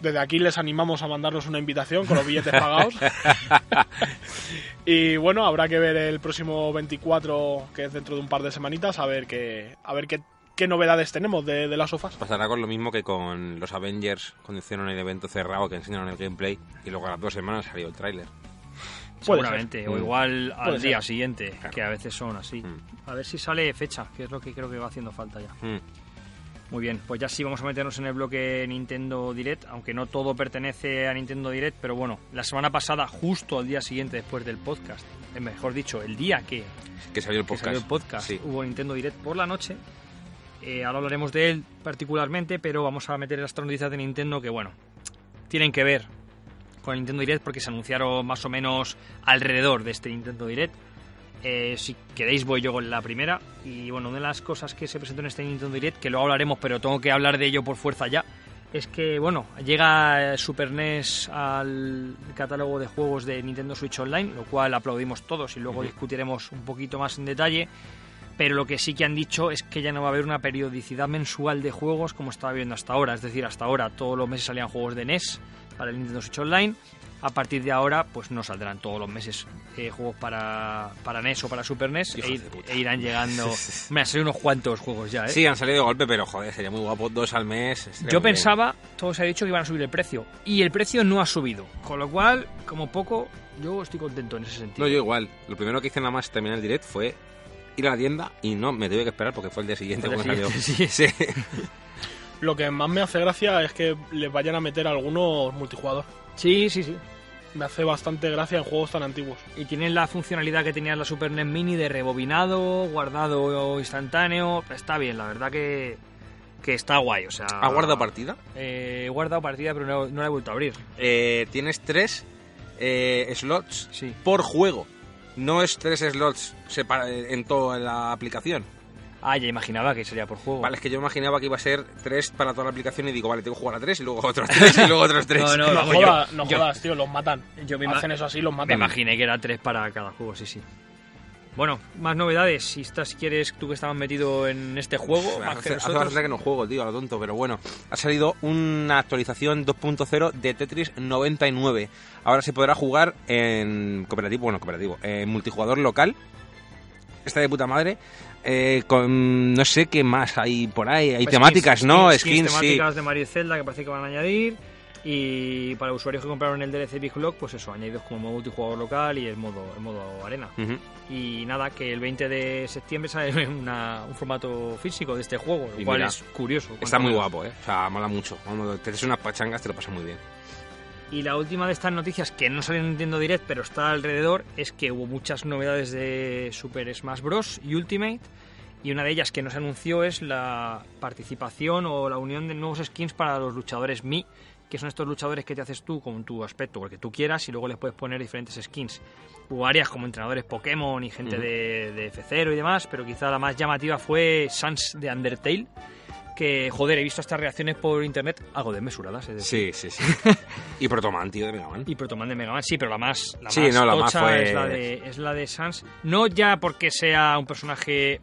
Desde aquí les animamos a mandarnos una invitación con los billetes pagados. y bueno, habrá que ver el próximo 24, que es dentro de un par de semanitas, a ver qué, a ver qué, qué novedades tenemos de, de las sofás. Pasará con lo mismo que con los Avengers cuando hicieron el evento cerrado que enseñaron el gameplay y luego a las dos semanas salió el tráiler. Seguramente, o Mm. igual al día siguiente, Claro. que a veces son así. Mm. A ver si sale fecha, que es lo que creo que va haciendo falta ya. Mm. Muy bien, pues ya sí vamos a meternos en el bloque Nintendo Direct, aunque no todo pertenece a Nintendo Direct, pero bueno, la semana pasada, justo al día siguiente después del podcast, eh, mejor dicho, el día que, Que salió el podcast. salió el podcast, Sí. hubo Nintendo Direct por la noche. Eh, ahora hablaremos de él particularmente, pero vamos a meter las noticias de Nintendo que, bueno, tienen que ver con el Nintendo Direct porque se anunciaron más o menos alrededor de este Nintendo Direct. Eh, si queréis voy yo con la primera. Y bueno, una de las cosas que se presentó en este Nintendo Direct, que luego hablaremos, pero tengo que hablar de ello por fuerza ya, es que, bueno, llega eh, Super NES al catálogo de juegos de Nintendo Switch Online, lo cual aplaudimos todos y luego Ujú. discutiremos un poquito más en detalle. Pero lo que sí que han dicho es que ya no va a haber una periodicidad mensual de juegos como estaba viendo hasta ahora. Es decir, hasta ahora todos los meses salían juegos de NES para el Nintendo Switch Online. A partir de ahora, pues no saldrán todos los meses eh, juegos para, para NES o para Super NES e, ir- puta. e irán llegando. Me han salido unos cuantos juegos ya, ¿eh? Sí, han salido de golpe, pero joder, sería muy guapo dos al mes. Yo muy bien. pensaba, todo se ha dicho que iban a subir el precio. Y el precio no ha subido. Con lo cual, como poco, yo estoy contento en ese sentido. No, yo igual. Lo primero que hice nada más terminar el direct fue ir a la tienda y no me tuve que esperar porque fue el día siguiente cuando salió. Sí. Lo que más me hace gracia es que les vayan a meter algunos multijugador. sí, sí, sí. Me hace bastante gracia en juegos tan antiguos. Y tienen la funcionalidad que tenía la Super NES Mini de rebobinado, guardado instantáneo. Está bien, la verdad que, que está guay. O sea, ¿Ha guardado partida? Eh, he guardado partida, pero no, no la he vuelto a abrir. Eh, tienes tres eh, slots Sí. por juego. No es tres slots separa- en toda la aplicación. Ah, ya imaginaba que sería por juego. Vale, es que yo imaginaba que iba a ser tres para toda la aplicación y digo, vale, tengo que jugar a tres y luego otros tres y luego otros tres. No, no, No, jodas, yo- no yo- jodas, tío, los matan. Yo me Hacen eso así, los Me matan. imaginé que era tres para cada juego, sí, sí. Bueno, más novedades. Si estás, si quieres, tú que estabas metido en este juego, más Hace, que hace bastante que no juego, tío, a lo tonto, pero bueno. Ha salido una actualización 2.0 de Tetris 99. Ahora se podrá jugar en cooperativo, bueno, cooperativo, en multijugador local. Está de puta madre. Eh, con no sé qué más hay por ahí. Hay Skins, temáticas, ¿no? skins, temáticas de Mario y Zelda que parece que van a añadir. Y para usuarios que compraron el DLC Big Lock, pues eso, añadidos como modo multijugador local y el modo, el modo arena. Y nada, que el 20 de septiembre sale una- un formato físico de este juego, lo Y cual mira, es curioso. Está muy guapo, ¿eh? O sea, mola mucho. Cuando te haces unas pachangas te lo pasas muy bien. Y la última de estas noticias, que no sale en Nintendo Direct, pero está alrededor, es que hubo muchas novedades de Super Smash Bros. y Ultimate. Y una de ellas que no se anunció es la participación o la unión de nuevos skins para los luchadores Mi, que son estos luchadores que te haces tú con tu aspecto, porque tú quieras, y luego les puedes poner diferentes skins. Hubo áreas como entrenadores Pokémon y gente de, de F0 y demás, pero quizá la más llamativa fue Sans de Undertale, que, joder, he visto estas reacciones por internet algo desmesuradas. Es decir, Sí, sí, sí. y Protoman, tío, de Mega Man. y Protoman de Mega Man, sí, pero la más, la Sí, más no, la más fue- es, la de, es la de Sans. No ya porque sea un personaje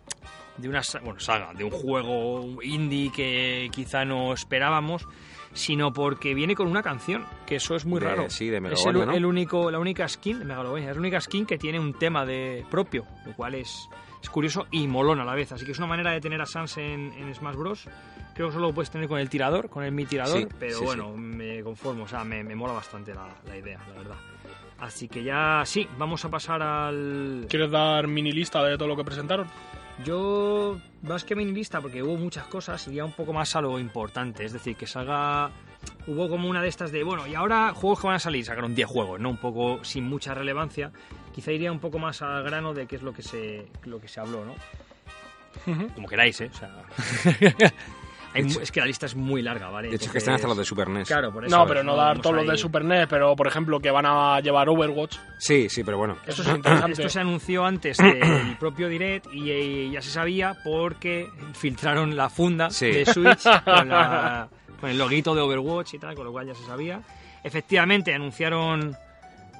de una bueno, saga, de un juego indie que quizá no esperábamos, sino porque viene con una canción, que eso es muy De- raro. sí, de es el, Megalovania, ¿no? el único, la única skin de Megalovania, es la única skin que tiene un tema de propio, lo cual es, es curioso y molón a la vez. Así que es una manera de tener a Sans en, en Smash Bros. Creo que solo lo puedes tener con el tirador, con el mi tirador, Sí, pero sí, bueno, me conformo, o sea, me, me mola bastante la, la idea, la verdad. Así que ya sí, vamos a pasar al... ¿Quieres dar mini lista de todo lo que presentaron? Yo, más que mini lista, porque hubo muchas cosas, iría un poco más a lo importante. Es decir, que salga. Hubo como una de estas de, bueno, y ahora juegos que van a salir, sacaron 10 juegos, ¿no? Un poco sin mucha relevancia. Quizá iría un poco más al grano de qué es lo que se, lo que se habló, ¿no? Como queráis, ¿eh? O sea. hay mu- es que la lista es muy larga, ¿vale? De hecho, es que están hasta los de Entonces, Super NES. Claro, por eso. No, pero no dar todos los de Super NES, pero por ejemplo que van a llevar Overwatch. Sí, sí, pero bueno. Eso es interesante. Esto se anunció antes del propio Direct y ya se sabía porque filtraron la funda Sí. de Switch con, la- con el loguito de Overwatch y tal, con lo cual ya se sabía. Efectivamente, anunciaron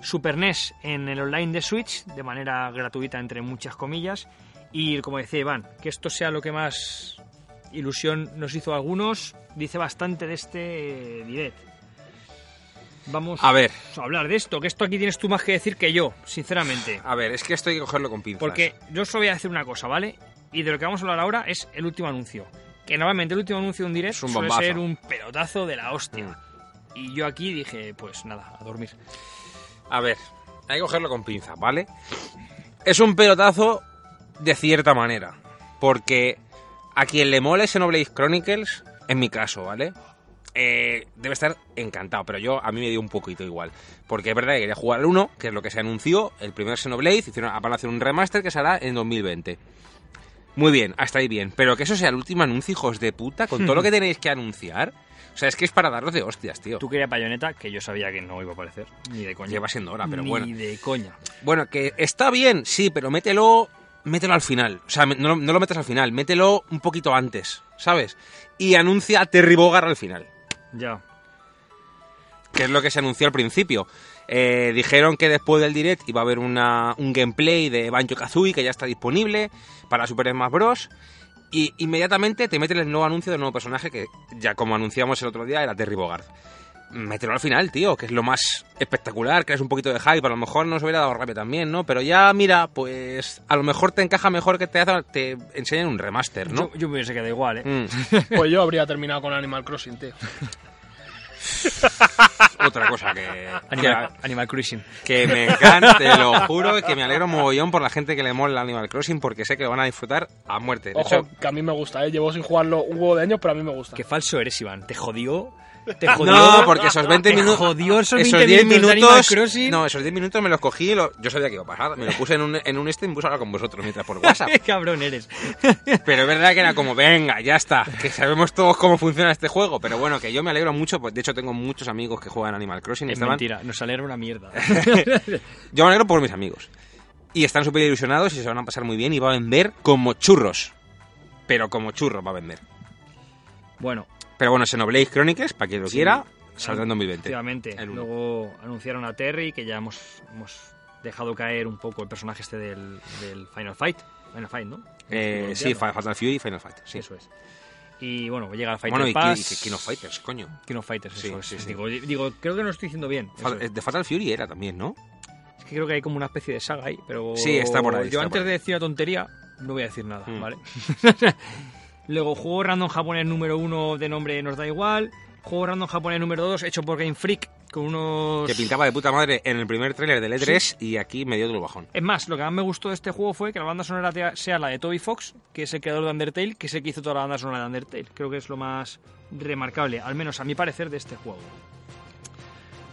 Super NES en el online de Switch, de manera gratuita entre muchas comillas. Y como decía Iván, que esto sea lo que más ilusión nos hizo a algunos, dice bastante de este direct. Vamos A ver, a hablar de esto, que esto aquí tienes tú más que decir que yo, sinceramente. a ver, es que esto hay que cogerlo con pinzas. Porque yo solo voy a decir una cosa, ¿vale? Y de lo que vamos a hablar ahora es el último anuncio. Que normalmente el último anuncio de un direct un suele ser un pelotazo de la hostia. Mm. Y yo aquí dije, pues nada, a dormir. A ver, hay que cogerlo con pinzas, ¿vale? Es un pelotazo de cierta manera. Porque a quien le mole Xenoblade Chronicles, en mi caso, ¿vale? Eh, debe estar encantado, pero yo a mí me dio un poquito igual. Porque es verdad que quería jugar al 1, que es lo que se anunció, el primer Xenoblade, hicieron, van a hacer un remaster que será en 2020. Muy bien, hasta ahí bien. Pero que eso sea el último anuncio, hijos de puta, con todo lo que tenéis que anunciar. O sea, es que es para daros de hostias, tío. Tú querías Bayonetta, que yo sabía que no iba a aparecer. Ni de coña. Lleva siendo hora, pero Ni bueno. de coña. Bueno, que está bien, sí, pero mételo, mételo al final. O sea, me- no, lo- no lo metas al final, mételo un poquito antes, ¿sabes? Y anuncia a Terry Bogard al final, Ya. que es lo que se anunció al principio. Eh, dijeron que después del direct iba a haber una, un gameplay de Banjo Kazooie que ya está disponible para Super Smash Bros. Y inmediatamente te meten el nuevo anuncio del nuevo personaje que ya como anunciamos el otro día era Terry Bogard. Mételo al final, tío, que es lo más espectacular, que es un poquito de hype, a lo mejor nos hubiera dado rabia también, ¿no? Pero ya, mira, pues a lo mejor te encaja mejor que te, hace- te enseñen un remaster, ¿no? Yo, yo me hubiese quedado igual, ¿eh? Mm. Pues yo habría terminado con Animal Crossing, tío. Otra cosa que, Animal, Animal Cruising. que me encanta, te lo juro, y que me alegro mogollón por la gente que le mola Animal Crossing porque sé que lo van a disfrutar a muerte. De Ojo, hecho, que a mí me gusta, ¿eh? Llevo sin jugarlo un huevo de años, pero a mí me gusta. Qué falso eres, Iván. Te jodió. Te jodió. no, porque esos 20 Te minutos. jodió esos 20 10 minutos de Animal Crossing. No, esos 10 minutos me los cogí y lo- yo sabía que iba a pasar. Me lo puse en un, en un este y me puse a hablar con vosotros mientras por WhatsApp. Qué cabrón eres. Pero es verdad que era como, venga, ya está, que sabemos todos cómo funciona este juego. Pero bueno, que yo me alegro mucho, pues de hecho tengo muchos amigos que juegan Animal Crossing y Es estaban. mentira, nos alegra una mierda. Yo me alegro por mis amigos. Y están súper ilusionados y se van a pasar muy bien y va a vender como churros. Pero como churros va a vender. bueno, Pero bueno, Xenoblade Chronicles, para quien lo Sí. quiera, saldrá en 2020. efectivamente. Luego anunciaron a Terry, que ya hemos, hemos dejado caer un poco el personaje este del, del Final Fight. Final Fight, ¿no? Eh, sí, Fa- Fatal Fury y Final Fight. Sí. Eso es. Y bueno, llega el Fighter Bueno, y, Pass. King of Fighters, coño. King of Fighters, Sí, eso es. sí, sí. Digo, digo, creo que no lo estoy diciendo bien. Es. De Fatal Fury era también, ¿no? Es que creo que hay como una especie de saga ahí, pero... Sí, está por ahí, Yo antes de decir una tontería, no voy a decir nada, Mm. ¿vale? Luego, juego random japonés número uno de nombre nos da igual. Juego random japonés número dos hecho por Game Freak con unos... Que pintaba de puta madre en el primer tráiler del E3 y aquí me dio otro bajón. Es más, lo que más me gustó de este juego fue que la banda sonora sea la de Toby Fox, que es el creador de Undertale, que es el que hizo toda la banda sonora de Undertale. Creo que es lo más remarcable, al menos a mi parecer, de este juego.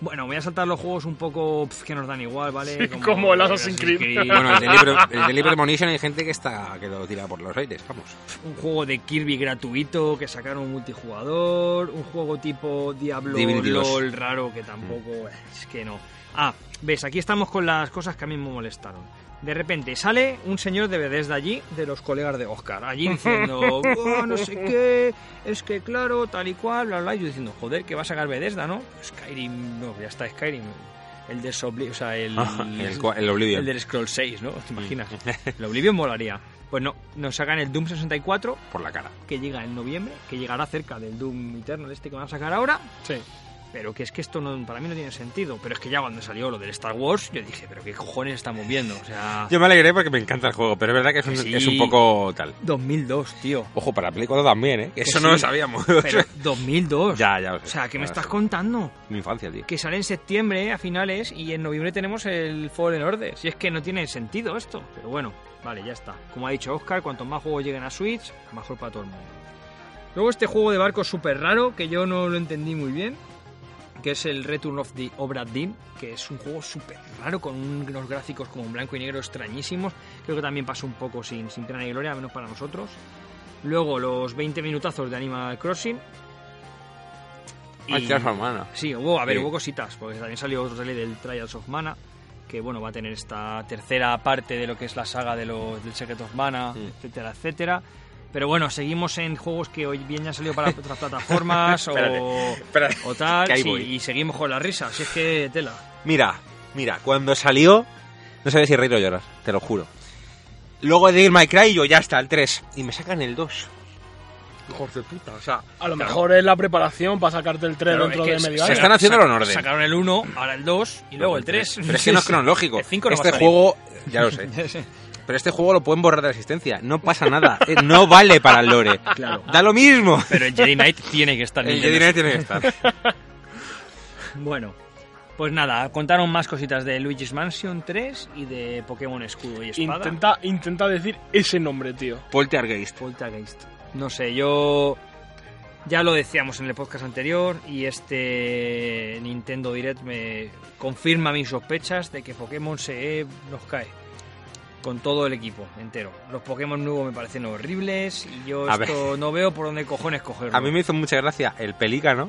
Bueno, voy a saltar los juegos un poco pf, que nos dan igual, ¿vale? como el Assassin's Creed. Bueno, el Delivery, el Delivery Premonition hay gente que está que lo tira por los aires, vamos. un juego de Kirby gratuito que sacaron multijugador, un juego tipo Diablo Divinity. LOL raro que tampoco eh, es que no. Ah, ves, aquí estamos con las cosas que a mí me molestaron. De repente sale un señor de Bethesda allí, de los colegas de Oscar, allí diciendo, "Oh, no sé qué, es que claro, tal y cual, bla, bla, y yo diciendo, joder, que va a sacar Bethesda, ¿no? Skyrim, no, ya está Skyrim, el de Sobli, o sea, el, el, cua- el Oblivion. el del Scroll 6, ¿no? ¿Te imaginas? El Oblivion molaría. Pues no, nos sacan el Doom 64, Por la cara. que llega en noviembre, que llegará cerca del Doom Eternal este que van a sacar ahora, Sí. Pero que es que esto no, para mí no tiene sentido. Pero es que ya cuando salió lo del Star Wars, yo dije, pero qué cojones estamos viendo, o sea... Yo me alegré porque me encanta el juego, pero es verdad que es un, Que sí. es un poco tal. 2002, tío. Ojo, para Play 4 también, ¿eh? Que Eso sí. no lo sabíamos. Pero 2002. ya, ya lo sé. O sea, ¿qué me estás sé. contando? Mi infancia, tío. Que sale en septiembre a finales y en noviembre tenemos el Fallen Order. Si es que no tiene sentido esto. Pero bueno, vale, ya está. Como ha dicho Oscar, cuanto más juegos lleguen a Switch, mejor para todo el mundo. Luego este juego de barcos súper raro, que yo no lo entendí muy bien, que es el Return of the Obra Dinn, que es un juego súper raro, con unos gráficos como en blanco y negro extrañísimos. Creo que también pasó un poco sin, sin pena ni gloria, al menos para nosotros. Luego los 20 minutazos de Animal Crossing. Ay, Y- tía, su hermana. Sí, hubo, a ver, Sí. hubo cositas, porque también salió otro trailer del Trials of Mana, que bueno, va a tener esta tercera parte de lo que es la saga de los, del Secret of Mana, Mm. etcétera, etcétera. Pero bueno, seguimos en juegos que hoy bien ya han salido para otras plataformas o, Espérate, espérate, o tal, sí, y seguimos con la risa, si es que tela. Mira, Mira, cuando salió, no sabía si reír o llorar, te lo juro. Luego de ir My Cry, yo ya está, el 3. Y me sacan el 2. Hijos de puta, o sea. A lo Claro. mejor es la preparación para sacarte el 3 Claro, dentro es que de medio se están haciéndolo en orden. Sacaron el 1, ahora el 2 y luego el 3. Pero es que no es cronológico. El 5 no este va a salir. juego, ya lo sé. Pero este juego lo pueden borrar de la existencia. No pasa nada. Eh, No vale para el lore. Claro. Da lo mismo. Pero el Jedi Knight tiene que estar en El Jedi Knight tiene que estar. Bueno, pues nada, contaron más cositas de Luigi's Mansion 3 y de Pokémon Escudo y Espada. Intenta, intenta decir ese nombre, tío. Poltergeist. Poltergeist. No sé, yo ya lo decíamos en el podcast anterior y este Nintendo Direct me confirma mis sospechas de que Pokémon se nos cae con todo el equipo entero. Los Pokémon nuevos me parecen horribles y yo A esto no veo por dónde cojones cogerlo. A mí me hizo mucha gracia el pelícano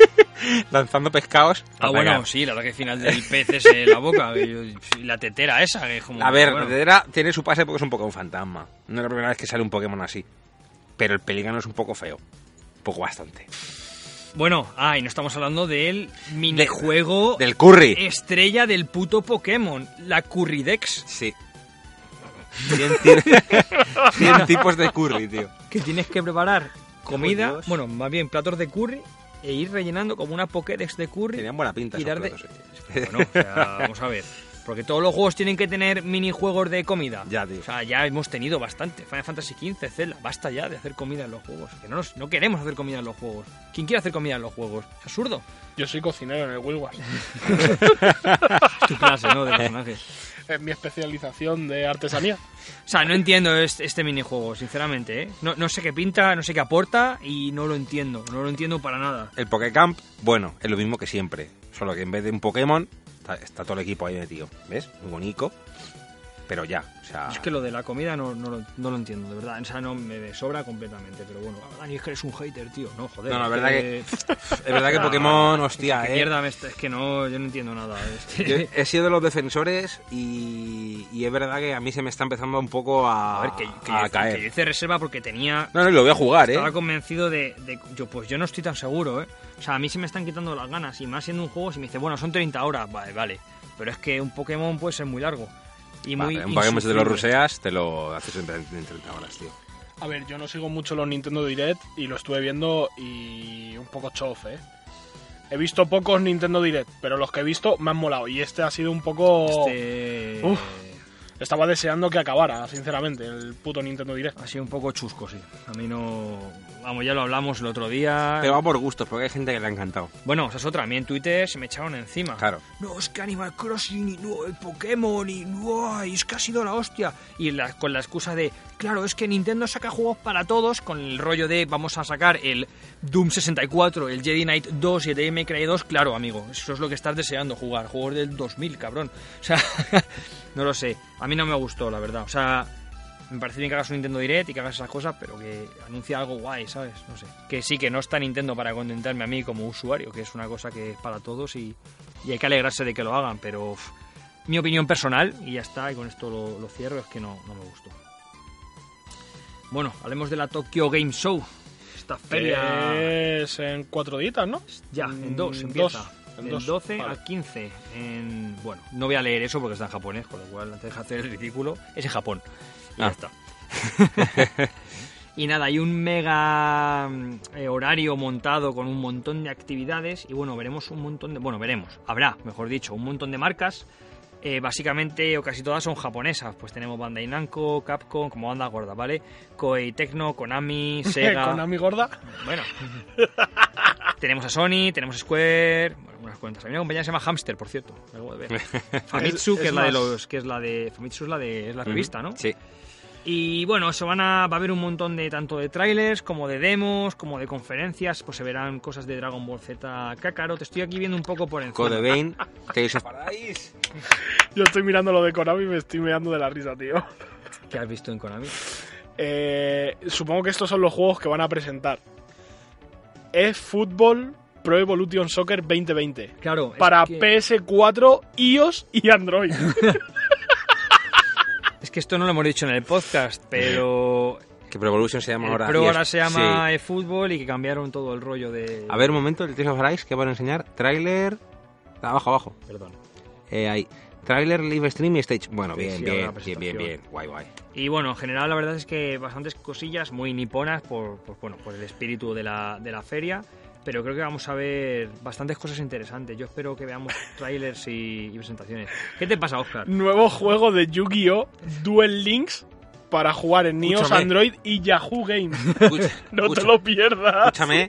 lanzando pescados. Ah, bueno, pegar. sí, la verdad que al final del pez es eh, la boca y y la tetera esa, que es como... A ver, bueno. la tetera tiene su pase porque es un poco un fantasma. No es la primera vez que sale un Pokémon así. Pero el pelícano es un poco feo. Un poco bastante. Bueno, ah, y no estamos hablando del minijuego Del curry. estrella del puto Pokémon, la Currydex, Sí. 100, ti- 100 tipos de curry, tío. que tienes que preparar comida, Dios. bueno, más bien platos de curry, e ir rellenando como una Pokédex de curry. Tenían buena pinta Y esos dar de- platos, eh. Bueno, o sea, vamos a ver. Porque todos los juegos tienen que tener minijuegos de comida. Ya, tío. O sea, ya hemos tenido bastante. Final Fantasy XV, Zelda. Basta ya de hacer comida en los juegos. Que no, nos- no queremos hacer comida en los juegos. ¿Quién quiere hacer comida en los juegos? Es absurdo. Yo soy cocinero en el Wilwas. Es tu clase, ¿no? De personaje. es mi especialización de artesanía. O sea, no entiendo este, este minijuego, sinceramente, ¿eh? No, no sé qué pinta, no sé qué aporta y no lo entiendo. No lo entiendo para nada. El Pokécamp, bueno, es lo mismo que siempre. Solo que en vez de un Pokémon, está, todo el equipo ahí metido. ¿Ves? Muy bonito. Pero ya, o sea... Es que lo de la comida no, no, lo, no lo entiendo, de verdad. O sea, no me sobra completamente. Pero bueno, Dani, es que eres un hater, tío. No, joder. No, no, es verdad que- Es verdad que Pokémon, hostia, ¿Qué eh. mierda Es que no, yo no entiendo nada. Es que- Yo he sido de los defensores y, y es verdad que a mí se me está empezando un poco a, A ver, que, que, a que caer. yo hice reserva porque tenía... No, no, lo voy a jugar, ¿eh? Estaba convencido de, de- yo Pues yo no estoy tan seguro, ¿eh? O sea, a mí se me están quitando las ganas. Y más siendo un juego, si me dice, bueno, son 30 horas, vale, vale. Pero es que un Pokémon puede ser muy largo. Y muy Vale, un Pokémon si te lo ruseas, te lo haces en, en 30 horas, tío. A ver, yo no sigo mucho los Nintendo Direct y lo estuve viendo y un poco chof, ¿eh? He visto pocos Nintendo Direct, pero los que he visto me han molado. Y este ha sido un poco... Este... Uf. Estaba deseando que acabara, sinceramente, el puto Nintendo Direct. Ha sido un poco chusco, sí. A mí no... Vamos, ya lo hablamos el otro día. Pero va por gustos, porque hay gente que le ha encantado. Bueno, esa es otra. A mí en Twitter se me echaron encima. Claro. No, es que Animal Crossing y no, el Pokémon y no, y es que ha sido la hostia. Y la- con la excusa de, claro, es que Nintendo saca juegos para todos, con el rollo de vamos a sacar el Doom 64, el Jedi Knight 2 y el Devil May Cry 2. Claro, amigo, eso es lo que estás deseando jugar. Juegos del 2000, cabrón. O sea, no lo sé. A mí no me gustó, la verdad. O sea, me parece bien que hagas un Nintendo Direct y que hagas esas cosas, pero que anuncia algo guay, ¿sabes? No sé. Que sí, que no está Nintendo para contentarme a mí como usuario, que es una cosa que es para todos y, y hay que alegrarse de que lo hagan, pero mi opinión personal, y ya está, y con esto lo, lo cierro, es que no, no me gustó. Bueno, hablemos de la Tokyo Game Show. Esta feria es en cuatro días, ¿no? ya, en dos Mm, empieza. dos, Del dos, 12 vale. al 15. En, bueno, no voy a leer eso porque está en japonés, con lo cual antes de hacer el ridículo, es en Japón. Y Ah. ya está. y nada, hay un mega mm, eh, horario montado con un montón de actividades y bueno, veremos un montón de... Bueno, veremos, habrá, mejor dicho, un montón de marcas. Eh, básicamente, o casi todas son japonesas. Pues tenemos Bandai Namco, Capcom, como banda gorda, ¿vale? Koei Tecno, Konami, Sega... Konami gorda. Bueno. tenemos a Sony, tenemos a Square, bueno, unas cuantas. Hay una compañía que se llama Hamster, por cierto. Famitsu, Es- que es, la de los, que es la de Famitsu es la de es la revista, ¿no? Sí. Y bueno, se van a, va a haber un montón de tanto de trailers como de demos, como de conferencias, pues se verán cosas de Dragon Ball Z Kakarot. Estoy aquí viendo un poco por encima. Code Vein, Tales of Paradise. Yo estoy mirando lo de Konami y me estoy mirando de la risa, tío. ¿Qué has visto en Konami? Eh, supongo que estos son los juegos que van a presentar. Es Fútbol Pro Evolution Soccer 2020. Claro, es Para que- PS4, iOS y Android. Es que esto no lo hemos dicho en el podcast, pero Que Pro Evolution se llama el ahora. Pro ahora se llama sí. eFootball y que cambiaron todo el rollo de... A ver, un momento, el Tales of ¿qué van a enseñar? Trailer. Abajo, abajo. Perdón. Eh, hay trailer, live stream y stage. Bueno, bien, Sí, bien, habrá bien, bien, presentación. bien. Guay, guay. Y bueno, en general la verdad es que bastantes cosillas muy niponas por, por, bueno, por el espíritu de la, de la feria. Pero creo que vamos a ver bastantes cosas interesantes. Yo espero que veamos trailers y, y presentaciones. ¿Qué te pasa, Oscar? Nuevo juego de Yu-Gi-Oh! Duel Links para jugar en iOS, Escúchame. Android y Yahoo Games. Escucha, No escucha, te lo pierdas. Escúchame,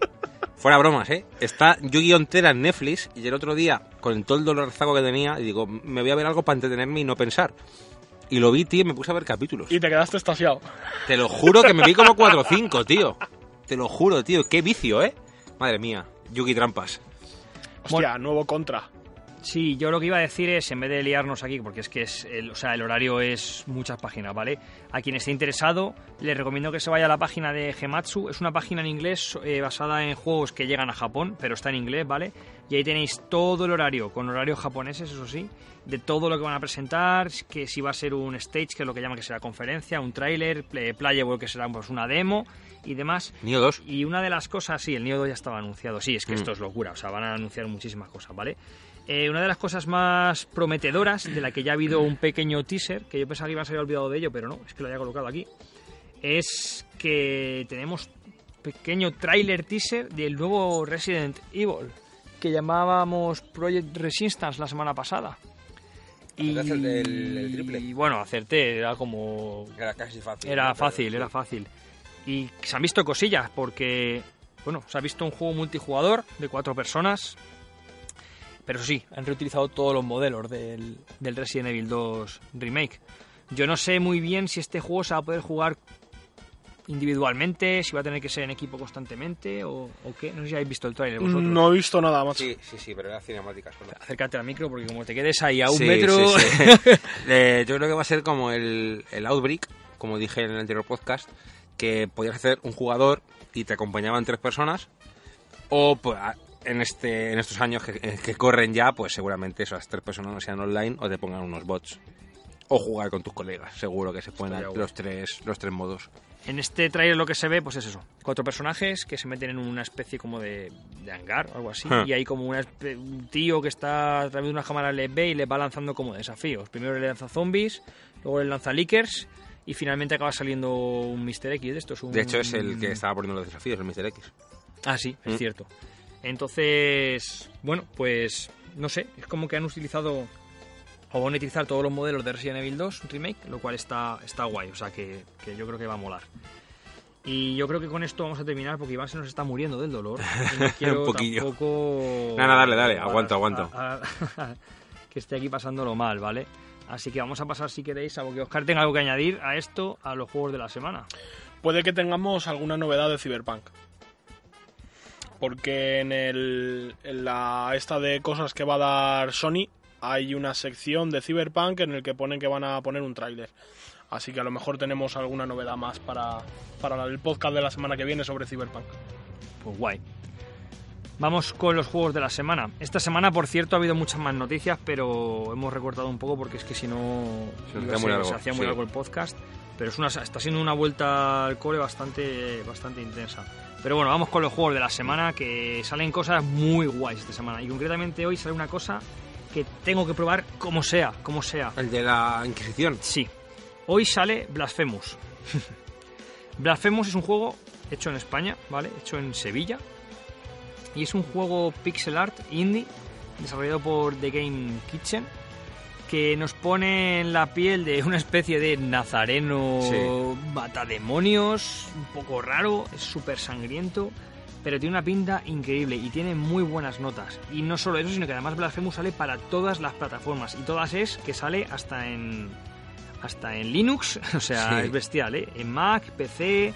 fuera bromas, ¿eh? Está Yu-Gi-Oh! entera en Netflix y el otro día, con todo el dolor zaco que tenía, digo, me voy a ver algo para entretenerme y no pensar. Y lo vi, tío, y me puse a ver capítulos. Y te quedaste estasiado. Te lo juro que me vi como 4 o 5, tío. Te lo juro, tío. Qué vicio, ¿eh? Madre mía. Yugi Trampas. Hostia, nuevo contra. Sí, yo lo que iba a decir es, en vez de liarnos aquí, porque es que es el, o sea, el horario es muchas páginas, ¿vale? A quien esté interesado, le recomiendo que se vaya a la página de Gematsu. Es una página en inglés eh, basada en juegos que llegan a Japón, pero está en inglés, ¿vale? Y ahí tenéis todo el horario, con horarios japoneses, eso sí, de todo lo que van a presentar, que si va a ser un stage, que es lo que llaman que será conferencia, un tráiler, play- playable, que será pues, una demo y demás. Nio 2. Y una de las cosas, sí, el Neo 2 ya estaba anunciado. Sí, es que Mm. esto es locura, o sea, van a anunciar muchísimas cosas, ¿vale? Eh, una de las cosas más prometedoras, de la que ya ha habido un pequeño teaser, que yo pensaba que iba a ser olvidado de ello, pero no, es que lo había colocado aquí, es que tenemos pequeño tráiler teaser del nuevo Resident Evil, que llamábamos Project Resistance la semana pasada. Y, el- el- el triple. y bueno, acerté, era como Era casi fácil. era fácil, era fácil. Y se han visto cosillas, porque, bueno, se ha visto un juego multijugador de cuatro personas. Pero sí, han reutilizado todos los modelos del, del Resident Evil 2 Remake. Yo no sé muy bien si este juego se va a poder jugar individualmente, si va a tener que ser en equipo constantemente o, o qué. No sé si habéis visto el trailer vosotros. No he visto nada más. Sí, sí, sí, pero era cinemática solo. Acércate al micro porque como te quedes ahí a un Sí, metro... sí, sí. Eh, yo creo que va a ser como el, el Outbreak, como dije en el anterior podcast, que podías hacer un jugador y te acompañaban tres personas, o pues, en, este, en estos años que, que corren ya, pues seguramente esas tres personas no sean online o te pongan unos bots. O jugar con tus colegas, seguro que se pueden dar los tres, los tres modos. En este trailer lo que se ve, pues es eso. Cuatro personajes que se meten en una especie como de, de hangar o algo así. Y hay como una un tío que está a través de una cámara les ve y les va lanzando como desafíos. Primero le lanza zombies, luego le lanza lickers y finalmente acaba saliendo un Mr. X de estos. Un... De hecho, es el que estaba poniendo los desafíos, el Mr. X. Ah, sí, es Mm. cierto. Entonces, bueno, pues no sé, es como que han utilizado o van a utilizar todos los modelos de Resident Evil 2 Remake, lo cual está, está guay, o sea que, que yo creo que va a molar. Y yo creo que con esto vamos a terminar porque Iván se nos está muriendo del dolor. y no quiero Un poquillo. tampoco... Nada, dale, dale, aguanto, aguanto. que esté aquí pasándolo mal, ¿vale? Así que vamos a pasar, si queréis, a que Oscar tenga algo que añadir a esto, a los juegos de la semana. Puede que tengamos alguna novedad de Cyberpunk. Porque en, el, en la esta de cosas que va a dar Sony hay una sección de Cyberpunk en el que ponen que van a poner un tráiler. Así que a lo mejor tenemos alguna novedad más para, para el podcast de la semana que viene sobre Cyberpunk. Pues guay. Vamos con los juegos de la semana. Esta semana, por cierto, ha habido muchas más noticias, pero hemos recortado un poco porque es que si no Se hacía muy ser- largo, se hacía muy sí. largo el podcast. Pero es una, está siendo una vuelta al core bastante, bastante intensa. Pero bueno, vamos con los juegos de la semana, que salen cosas muy guays esta semana. Y concretamente hoy sale una cosa que tengo que probar como sea, como sea. El de la Inquisición. Sí. Hoy sale Blasphemous. Blasphemous es un juego hecho en España, ¿vale? Hecho en Sevilla. Y es un juego pixel art indie desarrollado por The Game Kitchen que nos pone en la piel de una especie de nazareno Sí. matademonios, un poco raro, es súper sangriento, pero tiene una pinta increíble y tiene muy buenas notas. Y no solo eso, sino que además Blasphemous sale para todas las plataformas y todas es que sale hasta en hasta en Linux, o sea, Sí. es bestial, ¿eh? En Mac, PC,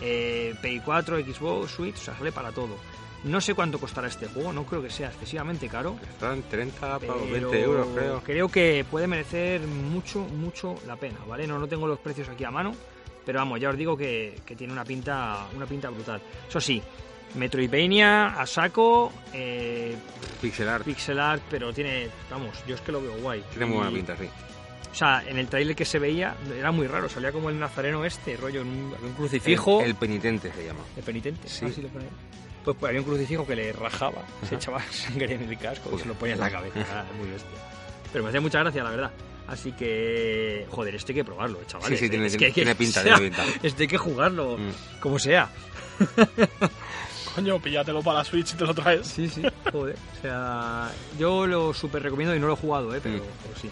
eh, Play4, Xbox, Switch, o sea, sale para todo. No sé cuánto costará este juego, no creo que sea excesivamente caro. Están 30 para pero 20 euros, creo. que puede merecer mucho, mucho la pena, ¿vale? No, no tengo los precios aquí a mano, pero vamos, ya os digo que, que tiene una pinta, una pinta brutal. Eso sí, Metroidvania a saco, eh, Pixel art. pixel art, pero tiene, vamos, yo es que lo veo guay. Tiene muy buena pinta, sí. O sea, en el trailer que se veía era muy raro, salía como el nazareno este, rollo en un, crucifijo. El, el penitente se llama. de penitente, Sí. así lo pone. Pues, pues había un crucifijo que le rajaba, se echaba sangre en el casco y se lo ponía en la cabeza. Muy bestia. pero me hace mucha gracia, la verdad. Así que, joder, esto hay que probarlo, chavales. Sí, sí, tiene- Es que tiene- hay que- tiene pinta, tiene pinta. Esto hay que jugarlo, Mm. como sea. Coño, píllatelo para la Switch y te lo traes. Sí, sí, joder. O sea, yo lo súper recomiendo y no lo he jugado, ¿eh? Pero, Mm. pero sí.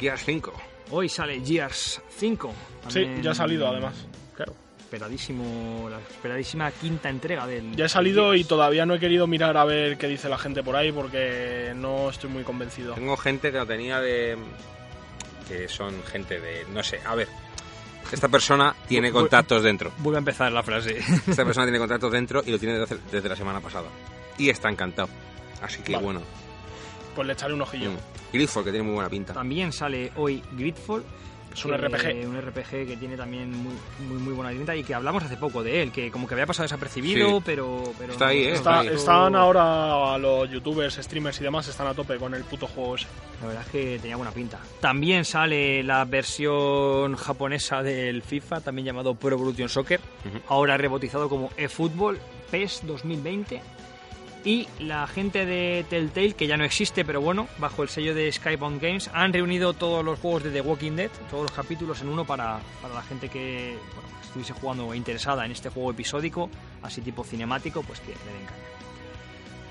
Gears 5. Hoy sale Gears 5. Sí, ya ha salido, además. Claro, esperadísimo, la esperadísima quinta entrega del. Ya he salido y todavía no he querido mirar a ver qué dice la gente por ahí porque no estoy muy convencido. Tengo gente que lo tenía de. que son gente de. no sé, a ver. Esta persona tiene contactos dentro. Vuelve a empezar la frase. Esta persona tiene contactos dentro y lo tiene desde, desde la semana pasada. Y está encantado. Así que Vale. bueno. Pues le echaré un ojillo. Mm. Gridfall, que tiene muy buena pinta. También sale hoy Gridfall. Es un que- RPG. Un RPG que tiene también muy, muy, muy buena pinta y que hablamos hace poco de él, que como que había pasado desapercibido, Sí. pero, pero. Está ahí, ¿eh? Está- están ahora los youtubers, streamers y demás, están a tope con el puto juego ese. La verdad es que tenía buena pinta. También sale la versión japonesa del FIFA, también llamado Pro Evolution Soccer, ahora rebautizado como eFootball PES 2020. Y la gente de Telltale, que ya no existe, pero bueno, bajo el sello de Skybound Games, han reunido todos los juegos de The Walking Dead, todos los capítulos en uno para, para la gente que bueno, estuviese jugando o interesada en este juego episódico, así tipo cinemático, pues que le den caña.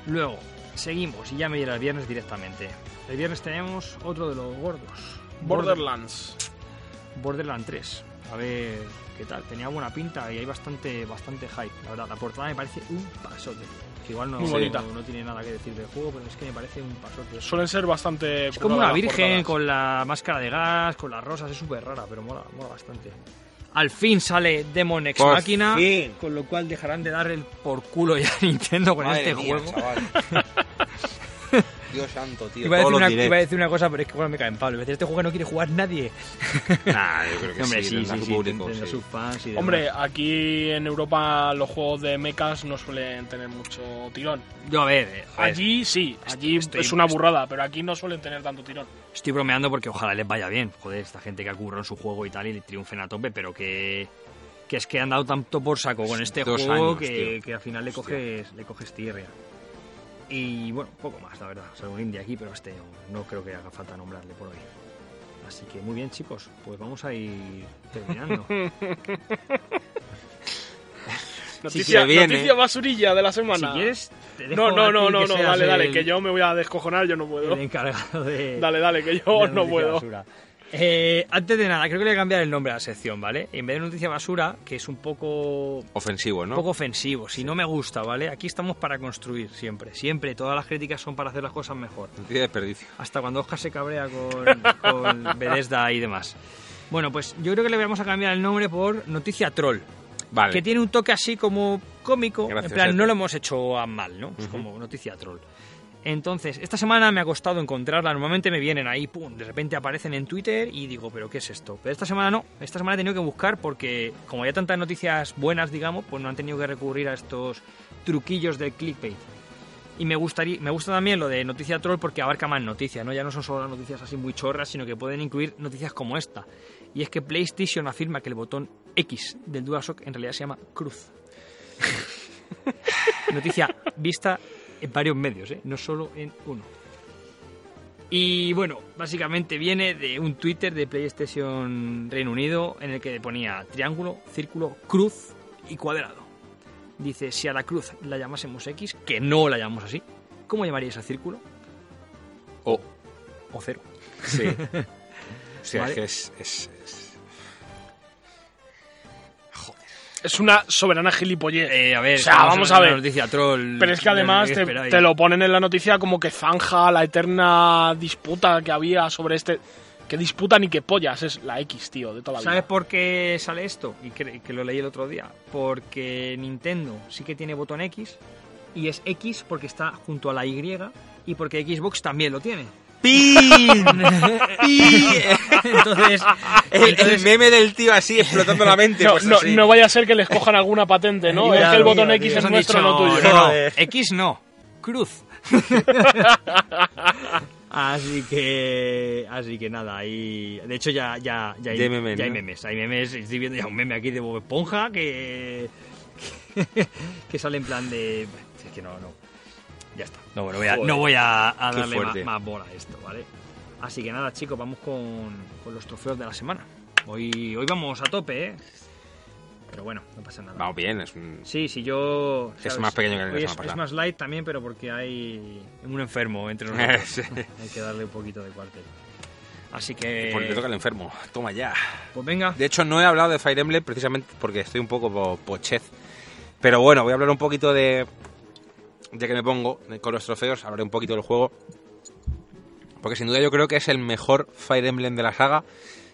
Luego, seguimos, y ya me iré al viernes directamente. El viernes tenemos otro de los gordos. Borderlands. Borderlands 3. A ver qué tal. Tenía buena pinta y hay bastante, bastante hype. La verdad, la portada me parece un pasote. Que igual no, Muy bonita. no, no tiene nada que decir del juego, pero es que me parece un pasote. Suelen ser bastante. Es como una virgen portadas. con la máscara de gas, con las rosas, es súper rara, pero mola, mola bastante. Al fin sale Demon Ex Por Machina, fin. con lo cual dejarán de dar el por culo ya a Nintendo con Madre este mía, juego. Dios santo, tío. Iba a, decir una, directs. iba a decir una cosa, pero es que igual me cae en este juego no quiere jugar nadie. Nah, yo creo que Hombre, sí, sí, tendrá sí, su sí, público, tendrá sí. sus fans y demás. Hombre, aquí en Europa los juegos de mechas no suelen tener mucho tirón. yo a ver, eh, a ver, Allí sí, allí estoy- es una burrada, pero aquí no suelen tener tanto tirón. estoy bromeando porque ojalá les vaya bien. Joder, esta gente que ha currado en su juego y tal y le triunfen a tope, pero que, que es que han dado tanto por saco con este Dos juego años, que, que al final le Hostia. coges, le coges tierra. Y bueno, poco más, la verdad. O sea, un indie aquí, pero este no, creo que haga falta nombrarle por hoy. Así que muy bien, chicos, pues vamos a ir terminando. Noticia, se viene. noticia basurilla de la si semana. quieres, te dejo no, no, no, no, no, dale, dale, el- que yo me voy a descojonar, yo no puedo. el encargado de... Dale, dale, que yo no puedo. basura. Eh, antes de nada, creo que le voy a cambiar el nombre a la sección, ¿vale? En vez de noticia basura, que es un poco, Ofensivo, un ¿no? poco ofensivo, si no me gusta, ¿vale? Aquí estamos para construir, siempre, siempre. Todas las críticas son para hacer las cosas mejor. No tiene desperdicio. Hasta cuando Oscar se cabrea con, con Bethesda y demás. Bueno, pues yo creo que le vamos a cambiar el nombre por Noticia Troll. Vale. Que tiene un toque así como cómico. Gracias, en plan, no lo hemos hecho a mal, ¿no? Es como Noticia Troll. Entonces, esta semana me ha costado encontrarla. Normalmente me vienen ahí, pum, de repente aparecen en Twitter y digo, ¿pero qué es esto? Pero esta semana no. Esta semana he tenido que buscar porque, como hay tantas noticias buenas, digamos, pues no han tenido que recurrir a estos truquillos del clickbait. Y me gustaría, me gusta también lo de noticia troll porque abarca más noticias, ¿no? Ya no son solo las noticias así muy chorras, sino que pueden incluir noticias como esta. Y es que PlayStation afirma que el botón X del DualShock en realidad se llama cruz. Noticia vista en varios medios, ¿eh? no solo en uno. Y bueno, básicamente viene de un Twitter de PlayStation Reino Unido en el que ponía triángulo, círculo, cruz y cuadrado. Dice, si a la cruz la llamásemos X, que no la llamamos así, ¿cómo llamaríais al círculo? O. O cero. Sí. O sea, Vale. es que es, es- es- Es una soberana gilipollez. Eh, a ver, O sea, estamos vamos a ver. noticia troll. Pero es que además ¿qué te, lo ponen en la noticia como que zanja la eterna disputa que había sobre este. Que disputa ni que pollas, es la X, tío, de toda la ¿Sabes vida. por qué sale esto? Y que, que lo leí el otro día. Porque Nintendo sí que tiene botón X. Y es X porque está junto a la Y. Y porque Xbox también lo tiene. ¡Pin! Entonces, El, meme del tío así explotando la mente. No, pues no, así. no vaya a ser que les cojan alguna patente, ¿no? es que el botón X tío, es nuestro, dicho, no tuyo. No. X no, cruz. así que, así que nada, ahí, de hecho ya, ya, ya, hay, memes, ya hay memes, hay memes, estoy viendo ya un meme aquí de Bob Esponja que, que sale en plan de, es que no, no, ya está, no, bueno, voy a, Joder, no voy a, darle más, bola a esto, ¿vale? Así que nada, chicos, vamos con, con los trofeos de la semana. Hoy, hoy vamos a tope, ¿eh? Pero bueno, no pasa nada. Vamos bien, es un... Sí, sí, yo... Es ¿sabes? más pequeño que semana es, es más light también, pero porque hay un enfermo entre nosotros. Sí. Hay que darle un poquito de cuartel. Así que... Le toca al enfermo. Toma ya. Pues venga. De hecho, no he hablado de Fire Emblem precisamente porque estoy un poco po- pochez. Pero bueno, voy a hablar un poquito de. De que me pongo con los trofeos. Hablaré un poquito del juego. Porque sin duda yo creo que es el mejor Fire Emblem de la saga.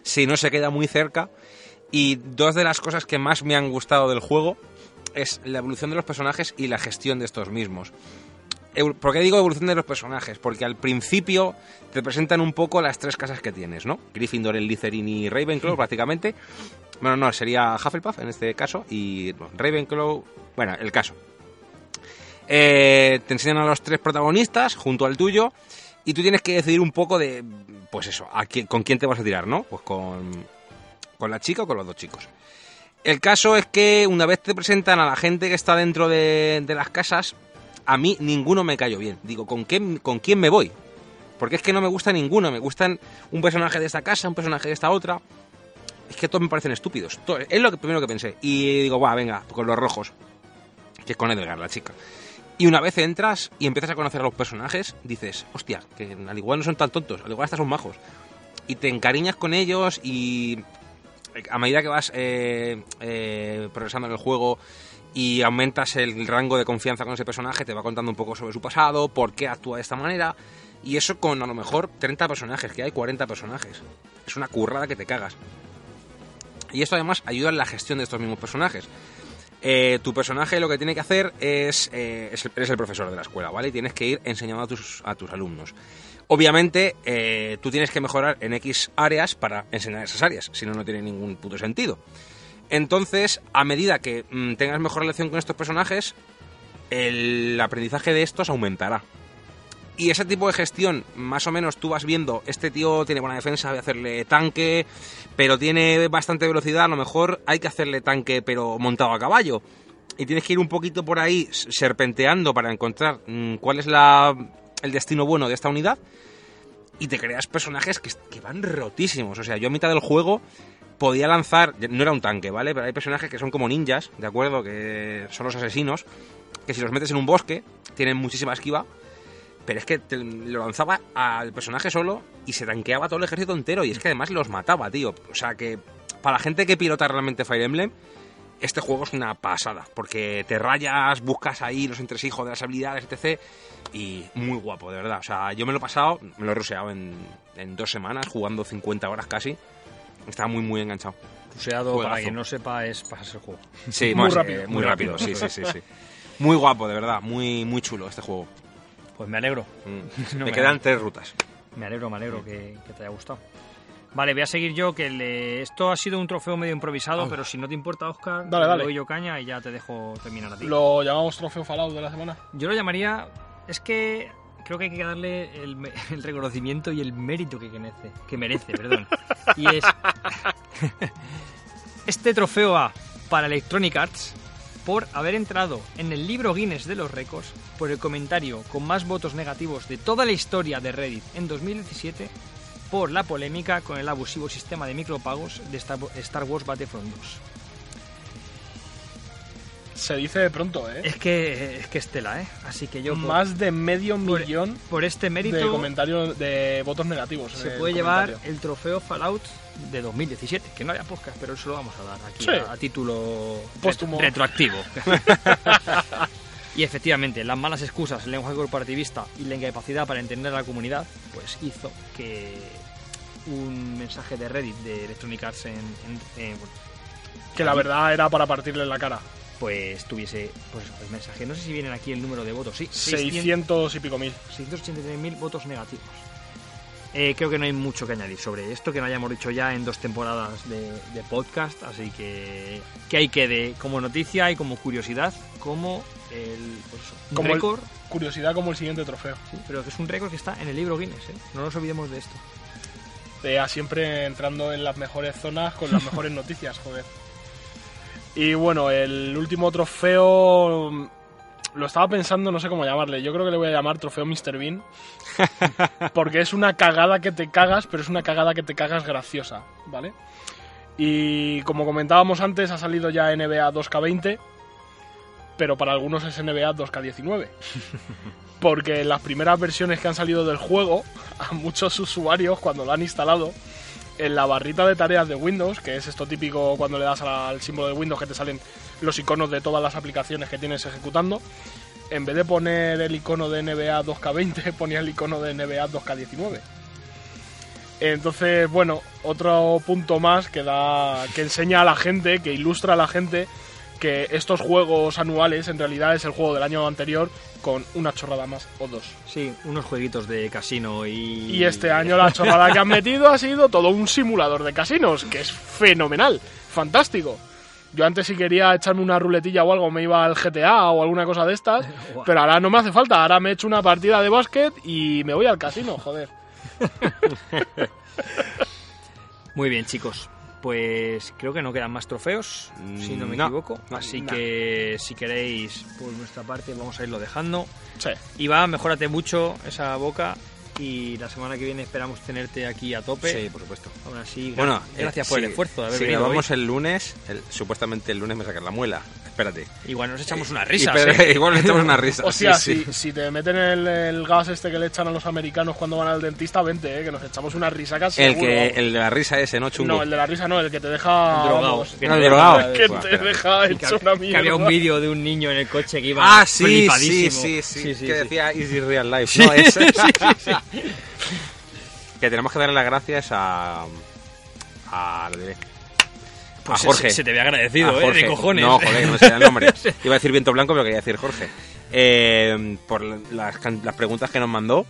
Si no se queda muy cerca. Y dos de las cosas que más me han gustado del juego es la evolución de los personajes y la gestión de estos mismos. ¿Por qué digo evolución de los personajes? Porque al principio te presentan un poco las tres casas que tienes, ¿no? Gryffindor, Slytherin y Ravenclaw, prácticamente. Bueno, no, sería Hufflepuff en este caso. Y Ravenclaw... Bueno, el caso. Eh, te enseñan a los tres protagonistas junto al tuyo y tú tienes que decidir un poco de, pues eso, con quién te vas a tirar, ¿no? Pues con, con la chica o con los dos chicos. El caso es que una vez te presentan a la gente que está dentro de, las casas, a mí ninguno me cayó bien. Digo, ¿con, qué, ¿con quién me voy? Porque es que no me gusta ninguno. Me gustan un personaje de esta casa, un personaje de esta otra. Es que todos me parecen estúpidos. Es lo primero que pensé. Y digo, va, venga, con los rojos. Que es con Edgar, la chica. Y una vez entras y empiezas a conocer a los personajes, dices, hostia, que al igual no son tan tontos, al igual hasta son majos. Y te encariñas con ellos y a medida que vas eh, eh, progresando en el juego y aumentas el rango de confianza con ese personaje, te va contando un poco sobre su pasado, por qué actúa de esta manera. Y eso con a lo mejor 30 personajes, que hay 40 personajes. Es una currada que te cagas. Y esto además ayuda en la gestión de estos mismos personajes. Eh, tu personaje lo que tiene que hacer es, eh, es el- eres el profesor de la escuela, ¿vale? Y tienes que ir enseñando a tus, a tus alumnos. Obviamente, eh, tú tienes que mejorar en X áreas para enseñar esas áreas, si no, no tiene ningún puto sentido. Entonces, a medida que mm, tengas mejor relación con estos personajes, el aprendizaje de estos aumentará. Y ese tipo de gestión, más o menos tú vas viendo, este tío tiene buena defensa, voy a hacerle tanque, pero tiene bastante velocidad, a lo mejor hay que hacerle tanque pero montado a caballo. Y tienes que ir un poquito por ahí serpenteando para encontrar mm, cuál es la, el destino bueno de esta unidad. Y te creas personajes que, que van rotísimos. O sea, yo a mitad del juego podía lanzar, no era un tanque, ¿vale? Pero hay personajes que son como ninjas, ¿de acuerdo? Que son los asesinos, que si los metes en un bosque, tienen muchísima esquiva. Pero es que te- lo lanzaba al personaje solo y se tanqueaba todo el ejército entero. Y es que además los mataba, tío. O sea que para la gente que pilota realmente Fire Emblem, este juego es una pasada. Porque te rayas, buscas ahí los entresijos de las habilidades, etc. Y muy guapo, de verdad. O sea, yo me lo he pasado, me lo he ruseado en, en dos semanas, jugando 50 horas casi. Estaba muy, muy enganchado. Ruseado, para quien no sepa, es pasarse el juego. Sí, Muy más, rápido, eh, muy muy rápido. rápido. Sí, sí, sí, sí. Muy guapo, de verdad. Muy, muy chulo este juego. Pues me alegro. Mm. No me me quedan tres rutas. Me alegro, me alegro que, que te haya gustado. Vale, voy a seguir yo, que le- esto ha sido un trofeo medio improvisado, pero si no te importa, Oscar, Dale, le dale. doy yo caña y ya te dejo terminar a ti. Lo llamamos trofeo Fallout de la semana. Yo lo llamaría... Es que creo que hay que darle el, el reconocimiento y el mérito que merece. Que merece, perdón. Y es... este trofeo va para Electronic Arts por haber entrado en el libro Guinness de los récords por el comentario con más votos negativos de toda la historia de Reddit en 2017 por la polémica con el abusivo sistema de micropagos de Star Wars Battlefront 2. Se dice de pronto, ¿eh? Es que es que es tela, ¿eh? Así que yo por- Más de medio millón por este mérito de comentarios, de votos negativos. se puede llevar el trofeo Fallout de 2017, que no había podcast, pero eso lo vamos a dar aquí Sí. a, a título Póstumo. retro- retroactivo. y efectivamente, las malas excusas, el lenguaje corporativista y la incapacidad para entender a la comunidad, pues hizo que un mensaje de Reddit de Electronic Arts en, en- en- bueno, Que la verdad era para partirle la cara. pues tuviese pues el mensaje. No sé si vienen aquí el número de votos, sí. 600 y pico mil. 683.000 votos negativos. Eh, creo que no hay mucho que añadir sobre esto, que no hayamos dicho ya en dos temporadas de, de podcast, así que que hay quede como noticia y como curiosidad, como el pues eso, un Como el- récord, Curiosidad como el siguiente trofeo. sí, pero que es un récord que está en el libro Guinness, ¿eh? no nos olvidemos de esto. Tea siempre entrando en las mejores zonas con las mejores noticias, joder. Y bueno, el último trofeo. Lo estaba pensando, no sé cómo llamarle. Yo creo que le voy a llamar trofeo Mr. Bean. Porque es una cagada que te cagas, pero es una cagada que te cagas graciosa, ¿vale? Y como comentábamos antes, ha salido ya NBA 2K20, pero para algunos es NBA 2K19. Porque en las primeras versiones que han salido del juego, a muchos usuarios, cuando lo han instalado, en la barrita de tareas de Windows, que es esto típico cuando le das al símbolo de Windows que te salen los iconos de todas las aplicaciones que tienes ejecutando, en vez de poner el icono de NBA 2K20, ponía el icono de NBA 2K19. Entonces, bueno, otro punto más que da que enseña a la gente, que ilustra a la gente que estos juegos anuales en realidad es el juego del año anterior con una chorrada más o dos. Sí, unos jueguitos de casino y... Y este año la chorrada que han metido ha sido todo un simulador de casinos, que es fenomenal, fantástico. Yo antes si quería echarme una ruletilla o algo me iba al GTA o alguna cosa de estas, pero ahora no me hace falta, ahora me echo una partida de básquet y me voy al casino, joder. Muy bien, chicos. Pues creo que no quedan más trofeos, si no me No, equivoco. Así no. que si queréis, por nuestra parte, vamos a irlo dejando. Sí. Iba, mejórate mucho esa boca y la semana que viene esperamos tenerte aquí a tope. Sí, por supuesto. Aún así, Bueno, gracias eh, por sí, el esfuerzo de haber grabamos hoy. el lunes, el- supuestamente el lunes me sacan la muela. Espérate. Igual nos echamos risas, pero- ¿eh? Igual me echamos una risa. O sea, sí, si, si te meten el, el gas este que le echan a los americanos cuando van al dentista, vente, eh, que nos echamos unas risacas. El, seguro, que, el de la risa ese, ¿no, chungo? No, el de la risa no, el que te deja. El drogado. vamos, Que No, el te- drogado. que te deja hecho que, una que mierda. había un vídeo de un niño en el coche que iba Ah, sí, sí, sí, sí, Sí, sí, Que sí. decía Easy Real Life. No, ese. que tenemos que darle las gracias a. A. Lo diré. Pues a se- Jorge. Se, te ve agradecido, A ¿eh? Jorge. De cojones. No, joder, no sé el nombre. Iba a decir Viento Blanco, pero quería decir Jorge. Eh, por las, las preguntas que nos mandó.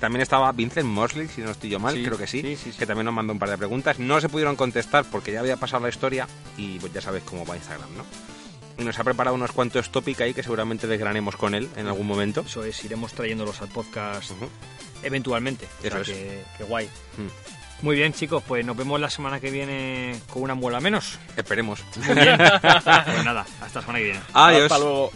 También estaba Vincent Mosley, si no estoy yo mal, Sí, creo que sí, sí, sí, que también nos mandó un par de preguntas. No se pudieron contestar porque ya había pasado la historia y pues ya sabéis cómo va Instagram, ¿no? Y nos ha preparado unos cuantos tópicos ahí que seguramente desgranemos con él en algún momento. Eso es, iremos trayéndolos al podcast Ujú. eventualmente. O sea, Eso es. que, que guay. Mm. Muy bien, chicos, pues nos vemos la semana que viene con una muela menos. Esperemos. Muy bien. pues nada, hasta la semana que viene. Adiós. Hasta luego.